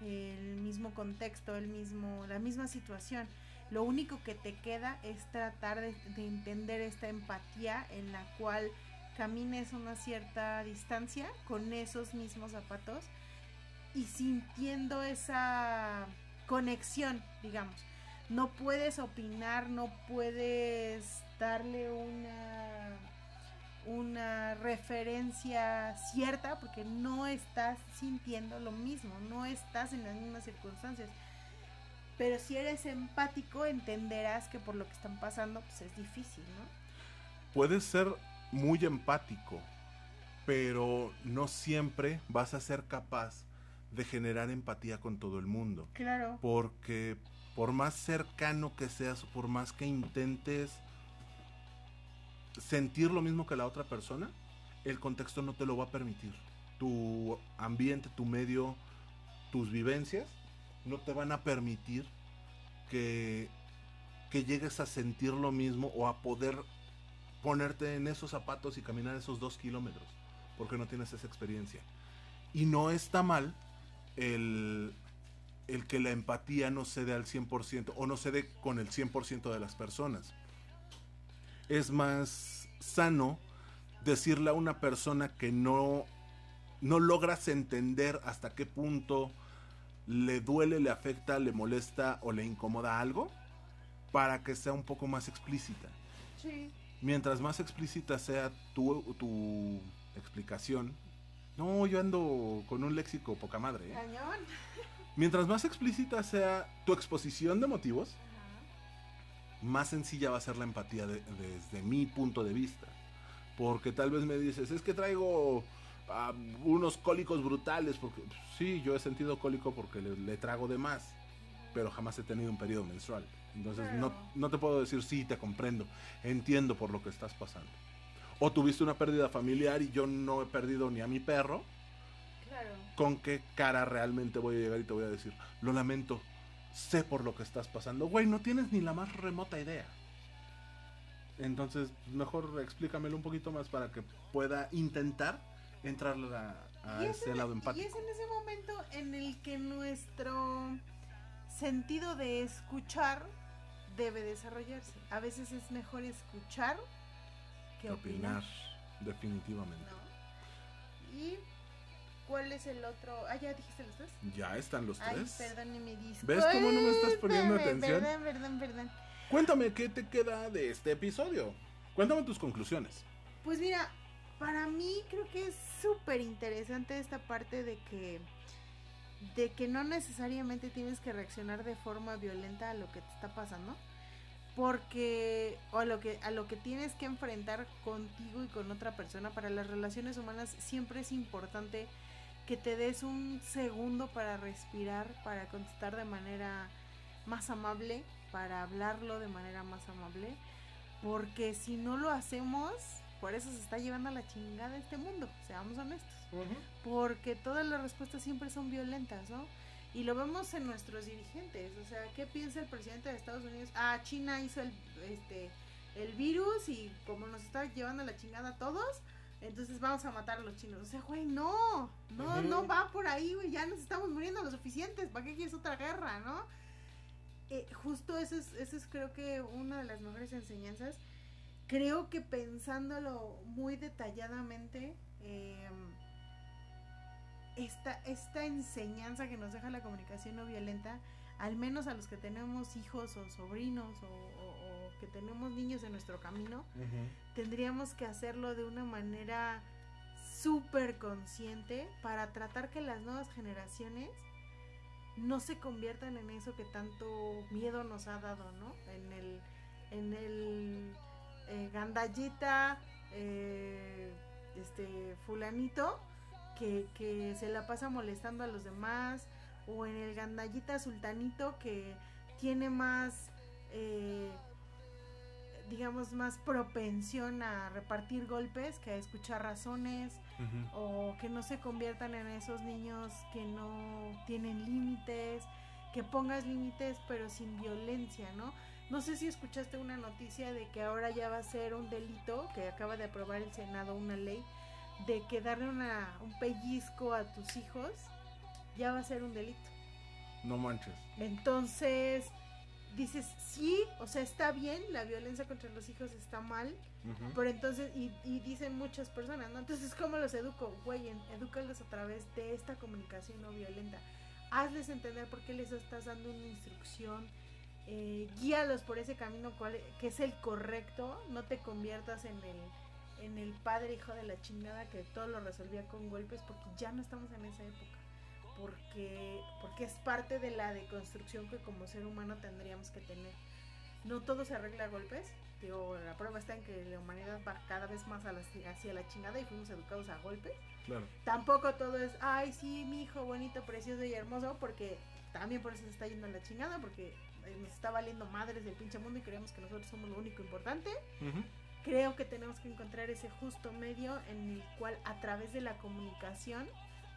el mismo contexto, el mismo la misma situación. Lo único que te queda es tratar de, entender esta empatía en la cual camines una cierta distancia con esos mismos zapatos y sintiendo esa conexión, digamos. No puedes opinar, no puedes darle una una referencia cierta porque no estás sintiendo lo mismo, no estás en las mismas circunstancias. Pero si eres empático entenderás que por lo que están pasando pues es difícil, ¿no? Puedes ser muy empático, pero no siempre vas a ser capaz de generar empatía con todo el mundo. Claro. Porque por más cercano que seas, por más que intentes sentir lo mismo que la otra persona, el contexto no te lo va a permitir. Tu ambiente, tu medio, tus vivencias no te van a permitir que, que llegues a sentir lo mismo o a poder ponerte en esos zapatos y caminar esos dos kilómetros, porque no tienes esa experiencia. Y no está mal el, el que la empatía no se dé al 100% o no se dé con el 100% de las personas es más sano decirle a una persona que no, no logras entender hasta qué punto le duele, le afecta, le molesta o le incomoda algo para que sea un poco más explícita. Sí. Mientras más explícita sea tu, tu explicación, no, yo ando con un léxico poca madre. ¿eh? Mientras más explícita sea tu exposición de motivos, más sencilla va a ser la empatía desde mi punto de vista. Porque tal vez me dices, es que traigo ah, unos cólicos brutales, porque sí, yo he sentido cólico porque le, trago de más, pero jamás he tenido un periodo menstrual. Entonces no, no te puedo decir, sí, te comprendo, entiendo por lo que estás pasando. O tuviste una pérdida familiar y yo no he perdido ni a mi perro. Claro. ¿Con qué cara realmente voy a llegar y te voy a decir, lo lamento, sé por lo que estás pasando? Güey, no tienes ni la más remota idea. Entonces, mejor explícamelo un poquito más para que pueda intentar entrar a, ese lado empático. Y es en ese momento en el que nuestro sentido de escuchar debe desarrollarse. A veces es mejor escuchar que opinar. definitivamente. ¿Y cuál es el otro? Ah, ya dijiste los tres. Ya están los tres. Ay, perdón, mi disco. ¿Ves cómo no me estás poniendo atención? Perdón, perdón, perdón. Cuéntame qué te queda de este episodio. Cuéntame tus conclusiones. Pues mira, para mí creo que es súper interesante esta parte de que de que no necesariamente tienes que reaccionar de forma violenta a lo que te está pasando porque o a lo que a lo que tienes que enfrentar contigo y con otra persona para las relaciones humanas siempre es importante que te des un segundo para respirar, para contestar de manera más amable, para hablarlo de manera más amable, porque si no lo hacemos, por eso se está llevando a la chingada este mundo, seamos honestos, porque todas las respuestas siempre son violentas, ¿no? Y lo vemos en nuestros dirigentes. O sea, ¿qué piensa el presidente de Estados Unidos? Ah, China hizo el, este, el virus y como nos está llevando la chingada a todos, entonces vamos a matar a los chinos. O sea, güey, no, no, no va por ahí, güey, ya nos estamos muriendo lo suficientes, ¿para qué quieres otra guerra, no? Eh, justo eso es, eso es creo que una de las mejores enseñanzas. Creo que pensándolo muy detalladamente, eh, esta, esta enseñanza que nos deja la comunicación no violenta, al menos a los que tenemos hijos o sobrinos o, que tenemos niños en nuestro camino, tendríamos que hacerlo de una manera súper consciente para tratar que las nuevas generaciones no se conviertan en eso que tanto miedo nos ha dado, ¿no? En el, en el eh, gandallita, eh, este, fulanito, que, se la pasa molestando a los demás, o en el gandallita sultanito que tiene más, eh, digamos, más propensión a repartir golpes que a escuchar razones, o que no se conviertan en esos niños que no tienen límites, que pongas límites pero sin violencia, ¿no? No sé si escuchaste una noticia de que ahora ya va a ser un delito, que acaba de aprobar el Senado una ley de que darle una, un pellizco a tus hijos ya va a ser un delito. No manches. Entonces, dices, sí, o sea, está bien, la violencia contra los hijos está mal, pero entonces, y, dicen muchas personas, ¿no? Entonces, ¿cómo los educo? Güey, edúcalos a través de esta comunicación no violenta. Hazles entender por qué les estás dando una instrucción, eh, guíalos por ese camino cual, que es el correcto, no te conviertas en el en el padre hijo de la chingada que todo lo resolvía con golpes porque ya no estamos en esa época. Porque, porque es parte de la deconstrucción que como ser humano tendríamos que tener. No todo se arregla a golpes. Digo, la prueba está en que la humanidad va cada vez más a hacia la chingada y fuimos educados a golpes. Tampoco todo es, ay, sí, mi hijo bonito, precioso y hermoso, porque también por eso se está yendo a la chingada, porque nos está valiendo madres del pinche mundo y creemos que nosotros somos lo único importante creo que tenemos que encontrar ese justo medio en el cual a través de la comunicación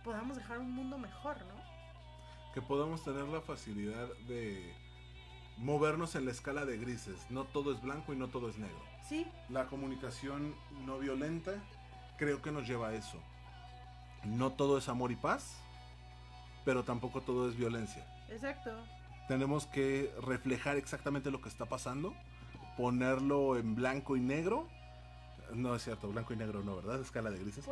podamos dejar un mundo mejor, ¿no? Que podamos tener la facilidad de movernos en la escala de grises. No todo es blanco y no todo es negro. Sí. La comunicación no violenta creo que nos lleva a eso. No todo es amor y paz, pero tampoco todo es violencia. Exacto. Tenemos que reflejar exactamente lo que está pasando ponerlo en blanco y negro. No es cierto, blanco y negro no, ¿verdad? Escala de grises.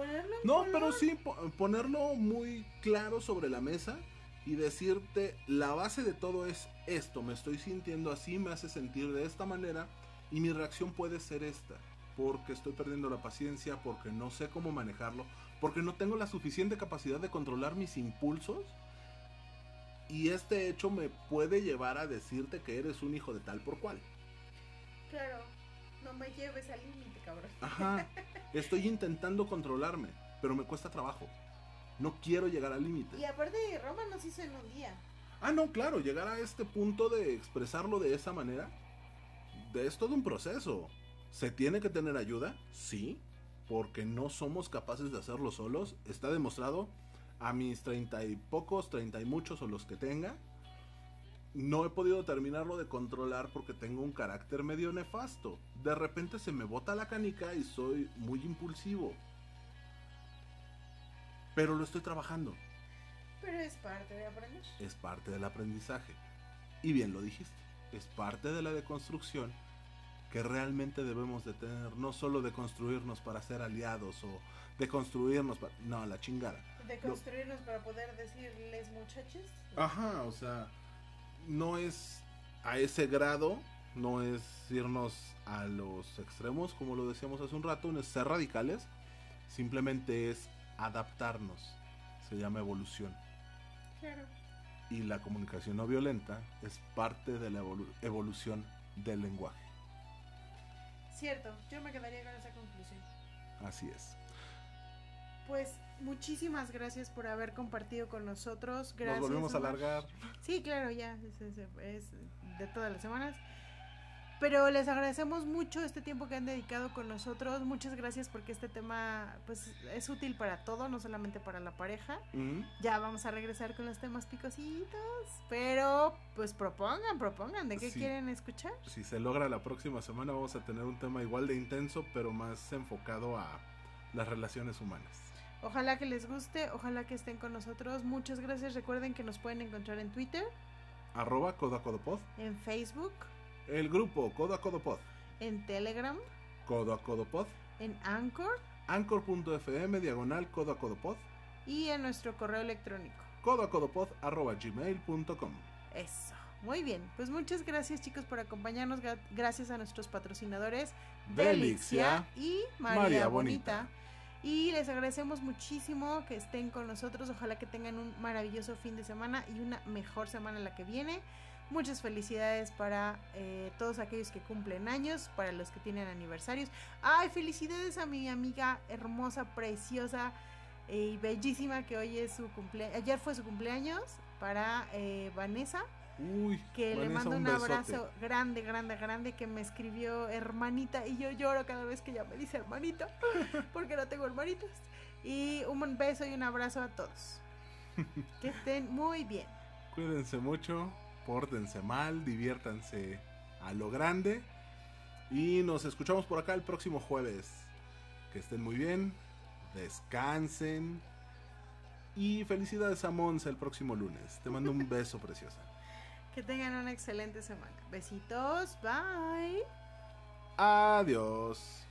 no, pero sí ponerlo muy claro sobre la mesa y decirte, la base de todo es esto, me estoy sintiendo así, me hace sentir de esta manera y mi reacción puede ser esta, porque estoy perdiendo la paciencia, porque no sé cómo manejarlo, porque no tengo la suficiente capacidad de controlar mis impulsos Y este hecho me puede llevar a decirte que eres un hijo de tal por cual. Claro, no me lleves al límite, cabrón. Ajá. Estoy intentando controlarme, pero me cuesta trabajo. No quiero llegar al límite. Y aparte, Roma nos hizo en un día. Ah, no, claro, llegar a este punto de expresarlo de esa manera es todo un proceso. ¿Se tiene que tener ayuda? Sí, porque no somos capaces de hacerlo solos. Está demostrado a mis treinta y pocos, treinta y muchos o los que tenga. No he podido terminarlo de controlar porque tengo un carácter medio nefasto. De repente se me bota la canica y soy muy impulsivo. Pero lo estoy trabajando. Pero es parte de aprender. Es parte del aprendizaje. Y bien lo dijiste. Es parte de la deconstrucción que realmente debemos de tener, no solo de construirnos para ser aliados o de construirnos para... No, la chingada. De construirnos para poder decirles muchachos. Ajá, o sea, no es a ese grado, no es irnos a los extremos, como lo decíamos hace un rato, no es ser radicales, simplemente es adaptarnos, se llama evolución. Claro. Y la comunicación no violenta es parte de la evolución del lenguaje. Cierto, yo me quedaría con esa conclusión. Así es. Pues muchísimas gracias por haber compartido con nosotros. Gracias. Nos volvemos a alargar. Sí, claro, ya es, de todas las semanas. Pero les agradecemos mucho este tiempo que han dedicado con nosotros. Muchas gracias porque este tema pues es útil para todo, no solamente para la pareja. Ya vamos a regresar con los temas picositos, pero pues propongan, propongan de qué quieren escuchar. Si se logra la próxima semana vamos a tener un tema igual de intenso, pero más enfocado a las relaciones humanas. Ojalá que les guste, ojalá que estén con nosotros. Muchas gracias. Recuerden que nos pueden encontrar en Twitter. Arroba Codacodopod. En Facebook. El grupo Codo a Codo Pod. En Telegram. Codo a Codo Pod. En Anchor. Anchor.fm diagonal Codo a Codo Pod. Y en nuestro correo electrónico. Codoacodopod arroba gmail.com. Eso. Muy bien, pues muchas gracias chicos por acompañarnos, gracias a nuestros patrocinadores Delixia y María, Bonita. Y les agradecemos muchísimo que estén con nosotros, ojalá que tengan un maravilloso fin de semana y una mejor semana la que viene. Muchas felicidades para eh, todos aquellos que cumplen años, para los que tienen aniversarios. Ay, felicidades a mi amiga hermosa, preciosa y bellísima que hoy es su cumpleaños. Ayer fue su cumpleaños para eh, Vanessa. Uy, que le mando un, abrazo grande, grande, grande que me escribió hermanita y yo lloro cada vez que ella me dice hermanito porque no tengo hermanitos. Y un beso y un abrazo a todos. Que estén muy bien. Cuídense mucho pórtense mal, diviértanse a lo grande. Y nos escuchamos por acá el próximo jueves. Que estén muy bien, descansen. Y felicidades a Monza el próximo lunes. Te mando un beso preciosa. Que tengan una excelente semana. Besitos, bye. Adiós.